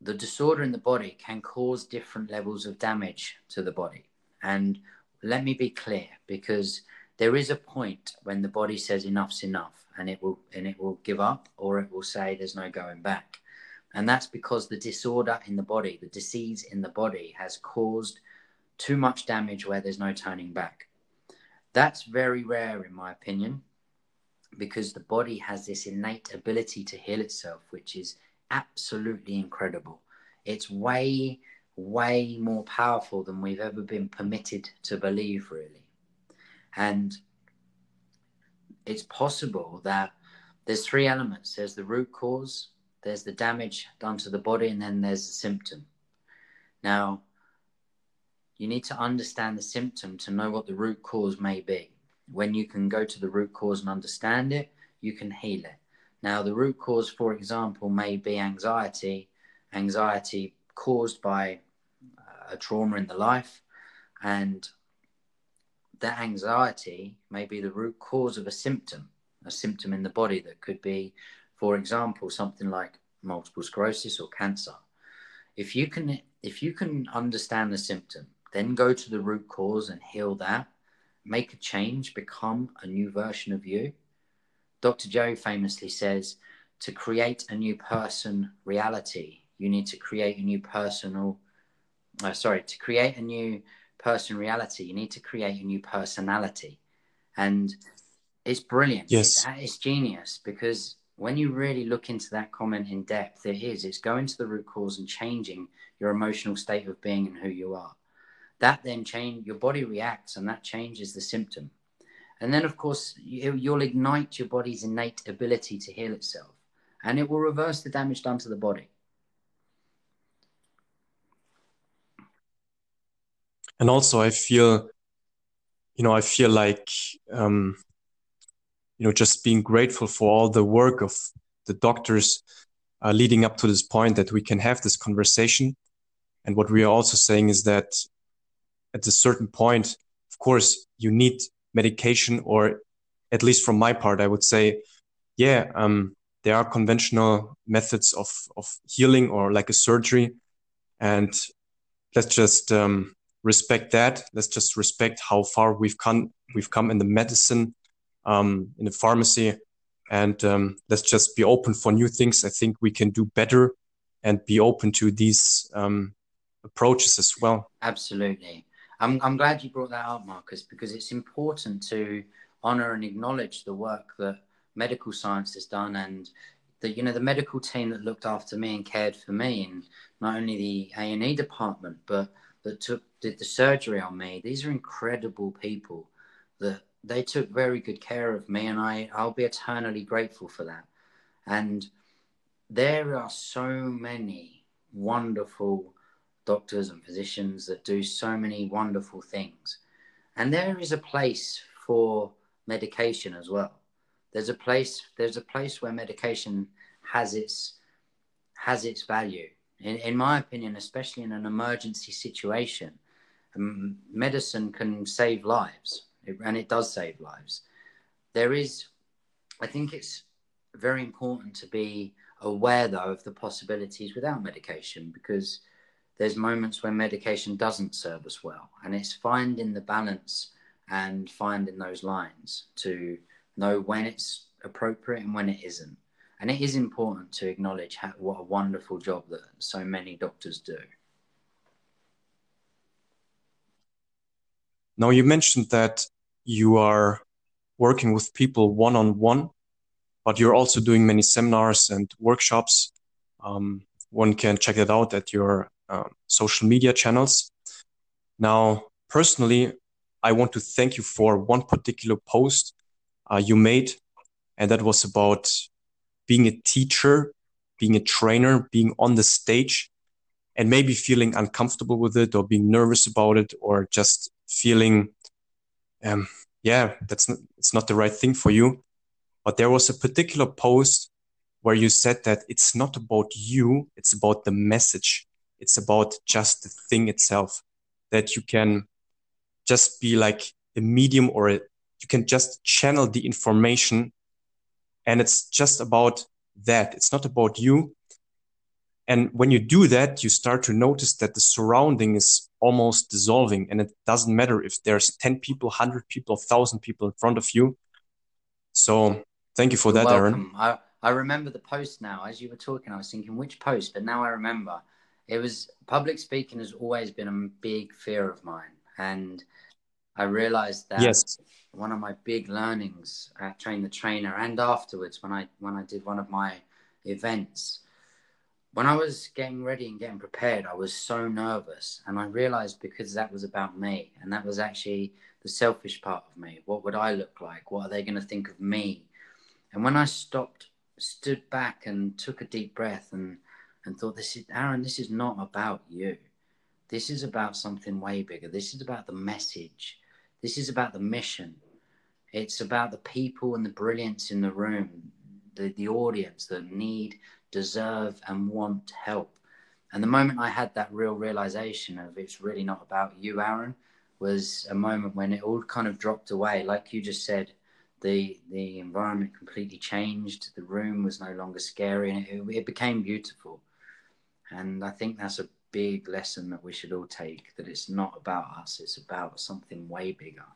the disorder in the body can cause different levels of damage to the body. And let me be clear because there is a point when the body says enough's enough and it will and it will give up or it will say there's no going back. And that's because the disorder in the body, the disease in the body has caused too much damage where there's no turning back. That's very rare in my opinion because the body has this innate ability to heal itself which is absolutely incredible. It's way, way more powerful than we've ever been permitted to believe, really. And it's possible that there's three elements there's the root cause, there's the damage done to the body, and then there's the symptom. Now, you need to understand the symptom to know what the root cause may be. When you can go to the root cause and understand it, you can heal it. Now, the root cause, for example, may be anxiety, anxiety caused by a trauma in the life, and that anxiety may be the root cause of a symptom, a symptom in the body that could be, for example, something like multiple sclerosis or cancer. If you can, if you can understand the symptom, then go to the root cause and heal that, make a change, become a new version of you Dr. Joe famously says to create a new person reality, you need to create a new personal, uh, sorry, to create a new person reality, you need to create a new personality. And it's brilliant. Yes. It's, it's genius because when you really look into that comment in depth, it is. It's going to the root cause and changing your emotional state of being and who you are. That then change your body reacts and that changes the symptom. And then, of course, you, will ignite your body's innate ability to heal itself, and it will reverse the damage done to the body. And also, I feel, you know, I feel like, um, you know, just being grateful for all the work of the doctors uh, leading up to this point that we can have this conversation. And what we are also saying is that at a certain point, of course, you need medication, or at least from my part, I would say, yeah, um, there are conventional methods of, of healing or like a surgery. And let's just um, respect that. Let's just respect how far we've come, we've come in the medicine, um, in the pharmacy. And um, let's just be open for new things. I think we can do better and be open to these um, approaches as well. Absolutely. I'm, I'm glad you brought that up, Marcus, because it's important to honor and acknowledge the work that medical science has done and the you know the medical team that looked after me and cared for me and not only the A&E department but that took did the surgery on me these are incredible people that they took very good care of me and I I'll be eternally grateful for that and there are so many wonderful doctors and physicians that do so many wonderful things. And there is a place for medication as well. There's a place there's a place where medication has its has its value. In, in my opinion, especially in an emergency situation, medicine can save lives, it, and it does save lives. There is, I think it's very important to be aware, though, of the possibilities without medication because there's moments when medication doesn't serve us well. And it's finding the balance and finding those lines to know when it's appropriate and when it isn't. And it is important to acknowledge how, what a wonderful job that so many doctors do. Now, you mentioned that you are working with people one on one, but you're also doing many seminars and workshops. Um, one can check it out at your um, social media channels. Now, personally, I want to thank you for one particular post uh, you made, and that was about being a teacher, being a trainer, being on the stage, and maybe feeling uncomfortable with it, or being nervous about it, or just feeling, um, yeah, that's not, it's not the right thing for you. But there was a particular post where you said that it's not about you, it's about the message. It's about just the thing itself that you can just be like a medium or a, you can just channel the information and it's just about that. It's not about you. And when you do that, you start to notice that the surrounding is almost dissolving. And it doesn't matter if there's 10 people, 100 people, 1,000 people in front of you. So thank you for You're that, welcome. Aaron. I, I remember the post now. As you were talking, I was thinking, which post? But now I remember. It was public speaking has always been a big fear of mine. And I realized that yes. one of my big learnings at Train the Trainer and afterwards when I when I did one of my events when I was getting ready and getting prepared, I was so nervous. And I realized because that was about me and that was actually the selfish part of me. What would I look like? What are they going to think of me? And when I stopped, stood back and took a deep breath and, and thought, this is, Aaron, this is not about you. This is about something way bigger. This is about the message. This is about the mission. It's about the people and the brilliance in the room, the, the audience that need deserve and want help. And the moment I had that real realization of it's really not about you, Aaron, was a moment when it all kind of dropped away. Like you just said, the the environment completely changed. The room was no longer scary, and it, it became beautiful. And I think that's a big lesson that we should all take. That it's not about us; it's about something way bigger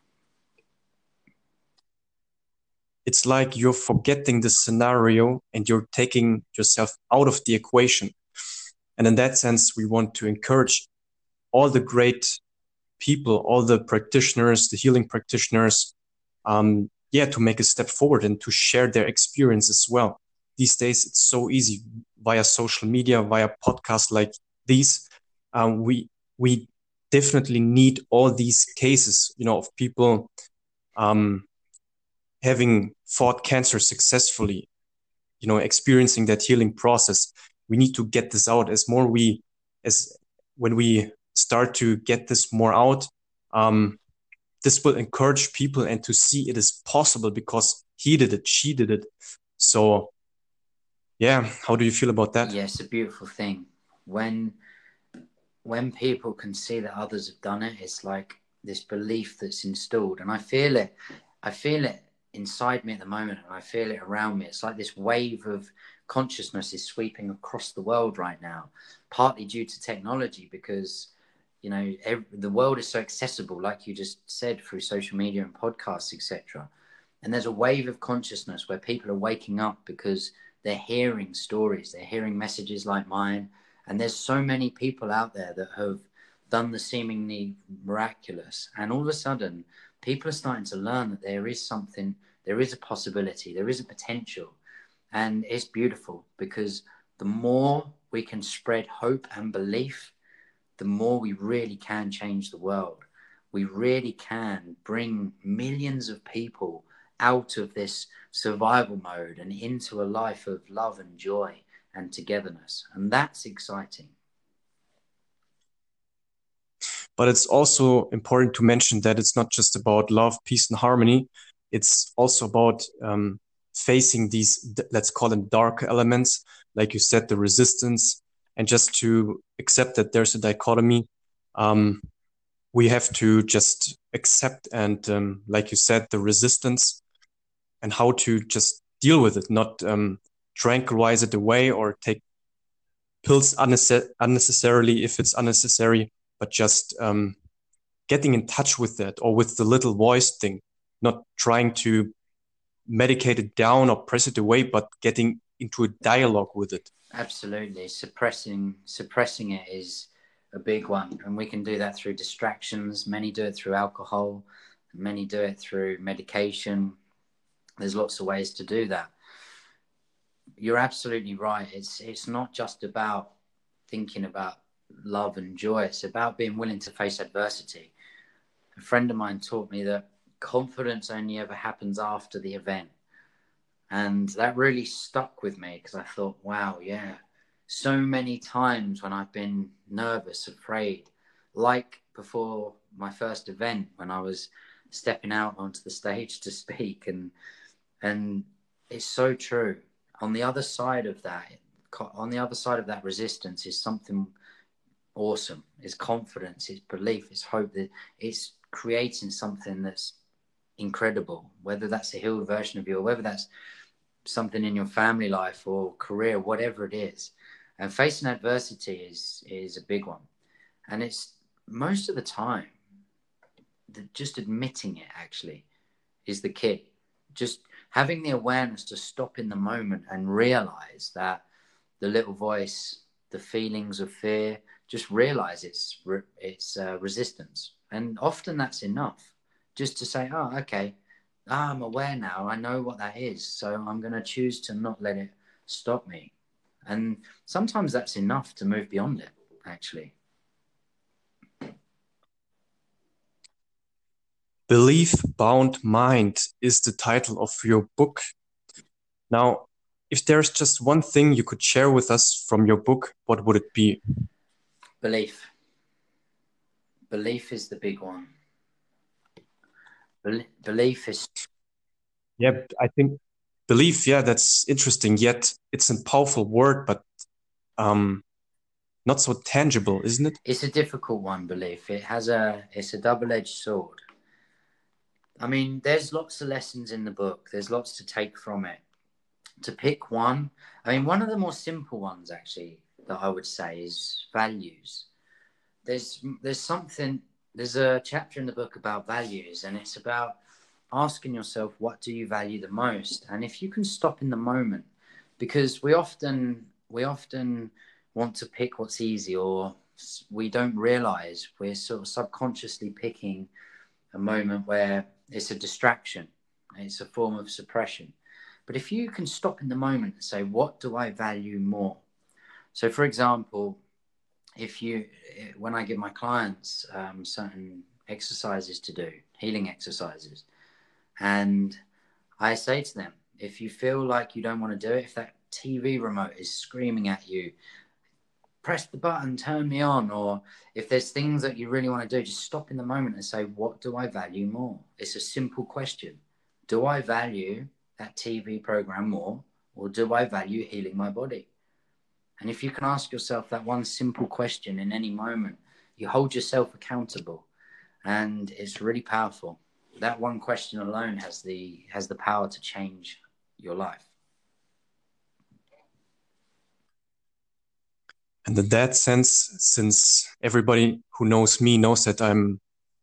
it's like you're forgetting the scenario and you're taking yourself out of the equation. And in that sense, we want to encourage all the great people, all the practitioners, the healing practitioners, um, yeah, to make a step forward and to share their experience as well. These days, it's so easy via social media, via podcasts like these. Um, we we definitely need all these cases, you know, of people um, having fought cancer successfully, you know, experiencing that healing process, we need to get this out as more we, as when we start to get this more out, um, this will encourage people and to see it is possible because he did it, she did it. So, yeah, how do you feel about that? Yes, yeah, a beautiful thing. When when people can see that others have done it, it's like this belief that's installed, and I feel it. I feel it inside me at the moment and I feel it around me. It's like this wave of consciousness is sweeping across the world right now, partly due to technology because you know every, the world is so accessible like you just said through social media and podcasts etc and there's a wave of consciousness where people are waking up because they're hearing stories they're hearing messages like mine. And there's so many people out there that have done the seemingly miraculous. And all of a sudden people are starting to learn that there is something, there is a possibility, there is a potential. And it's beautiful because the more we can spread hope and belief, the more we really can change the world. We really can bring millions of people out of this survival mode and into a life of love and joy and togetherness. And that's exciting. But it's also important to mention that it's not just about love, peace, and harmony. It's also about um, facing these, let's call them dark elements, like you said, the resistance, and just to accept that there's a dichotomy. Um, we have to just accept and, um, like you said, the resistance and how to just deal with it, not um, tranquilize it away or take pills unnecessarily if it's unnecessary but just um, getting in touch with that or with the little voice thing, not trying to medicate it down or press it away, but getting into a dialogue with it. Absolutely, suppressing suppressing it is a big one, and we can do that through distractions. Many do it through alcohol, many do it through medication. There's lots of ways to do that. You're absolutely right. It's it's not just about thinking about love and joy. It's about being willing to face adversity. A friend of mine taught me that confidence only ever happens after the event. And that really stuck with me because I thought, wow, yeah, so many times when I've been nervous, afraid, like before my first event when I was stepping out onto the stage to speak and and it's so true on the other side of that on the other side of that resistance is something awesome. It's confidence it's belief it's hope that it's creating something that's incredible. Whether that's a healed version of you or whether that's something in your family life or career whatever it is. And facing adversity is is a big one. And it's most of the time just admitting it actually is the key. Just having the awareness to stop in the moment and realize that the little voice the feelings of fear just realize it's it's uh, resistance. And often that's enough just to say oh okay i'm aware now i know what that is so i'm going to choose to not let it stop me. And sometimes that's enough to move beyond it actually. Belief bound mind is the title of your book. Now if there's just one thing you could share with us from your book what would it be belief. Belief is the big one. Bel- belief is yeah i think belief yeah that's interesting yet it's a powerful word but um not so tangible isn't it? It's a difficult one belief. It has a it's a double-edged sword. I mean there's lots of lessons in the book. There's lots to take from it. To pick one i mean one of the more simple ones actually that i would say is values. There's there's something there's a chapter in the book about values and it's about asking yourself what do you value the most? And if you can stop in the moment because we often we often want to pick what's easy or we don't realize we're sort of subconsciously picking a moment where it's a distraction it's a form of suppression. But if you can stop in the moment and say what do i value more so for example if you when i give my clients um, certain exercises to do healing exercises and i say to them if you feel like you don't want to do it if that tv remote is screaming at you press the button turn me on or if there's things that you really want to do just stop in the moment and say what do i value more? It's a simple question. Do i value that tv program more or do i value healing my body and if you can ask yourself that one simple question in any moment, you hold yourself accountable and it's really powerful. That one question alone has the has the power to change your life. And in that sense, since everybody who knows me knows that I'm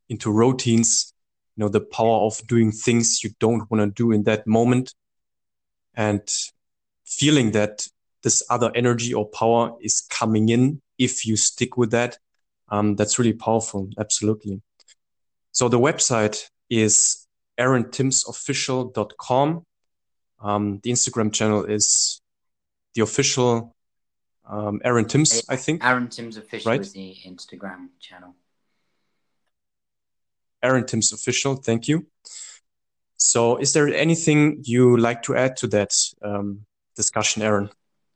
into routines, you know, the power of doing things you don't want to do in that moment and feeling that this other energy or power is coming in if you stick with that. Um, that's really powerful. Absolutely. So the website is aarontimmsofficial.com. Um, the Instagram channel is the official um, Aaron Timms, I think. Aaron Timms Official right? is the Instagram channel. Aaron Timms Official, thank you. So, is there anything you like to add to that um, discussion, Aaron?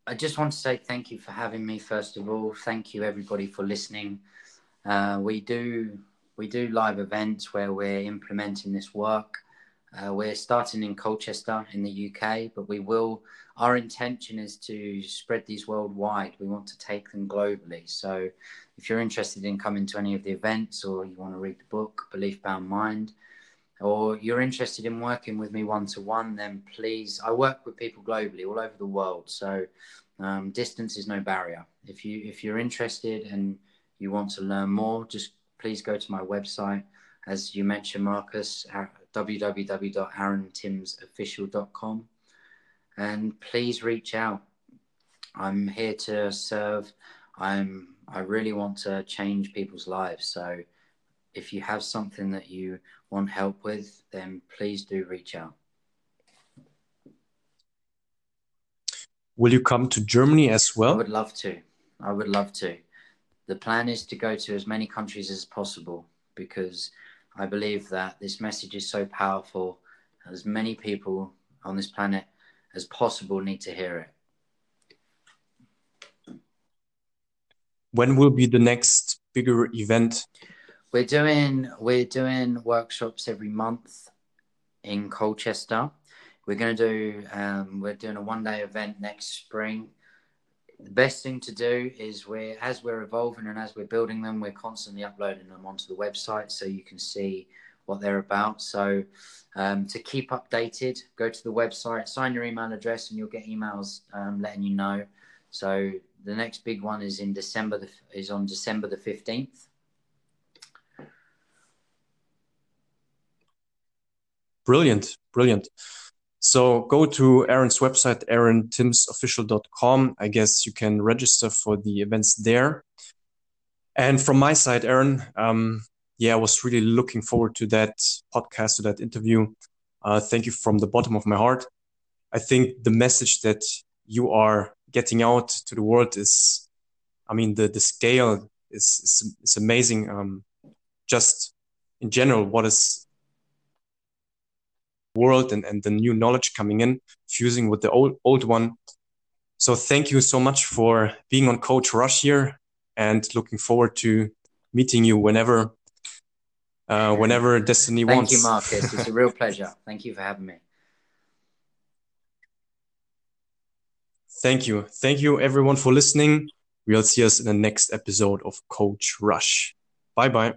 I just want to say thank you for having me. First of all, thank you everybody for listening. Uh, we do we do live events where we're implementing this work. Uh, we're starting in Colchester in the UK, but we will. Our intention is to spread these worldwide. We want to take them globally. So, if you're interested in coming to any of the events or you want to read the book Belief Bound Mind, or you're interested in working with me one to one, then please, I work with people globally, all over the world. So um, distance is no barrier. If you if you're interested and you want to learn more, just please go to my website, as you mentioned, Marcus, www.aarontimmsofficial.com, and please reach out. I'm here to serve. I'm I really want to change people's lives. So if you have something that you want help with, then please do reach out. Will you come to Germany as well? I would love to. I would love to. The plan is to go to as many countries as possible because I believe that this message is so powerful. As many people on this planet as possible need to hear it. When will be the next bigger event? We're doing we're doing workshops every month in Colchester. We're going to do um, we're doing a one day event next spring. The best thing to do is we're as we're evolving and as we're building them, we're constantly uploading them onto the website so you can see what they're about. So um, to keep updated, go to the website, sign your email address, and you'll get emails um, letting you know. So the next big one is in December. The, is on December the fifteenth. Brilliant, brilliant. So go to Aaron's website, aarontimmsofficial.com. I guess you can register for the events there. And from my side, Aaron, um, yeah, I was really looking forward to that podcast, to that interview. Uh, thank you from the bottom of my heart. I think the message that you are getting out to the world is, I mean, the, the scale is, is, is amazing. Um, just in general, what is world and, and the new knowledge coming in, fusing with the old, old one. So thank you so much for being on Coach Rush here and looking forward to meeting you whenever uh, whenever Destiny Thank wants. Thank you, Marcus. It's a real <laughs> pleasure. Thank you for having me. Thank you. Thank you, everyone, for listening. We'll see us in the next episode of Coach Rush. Bye bye.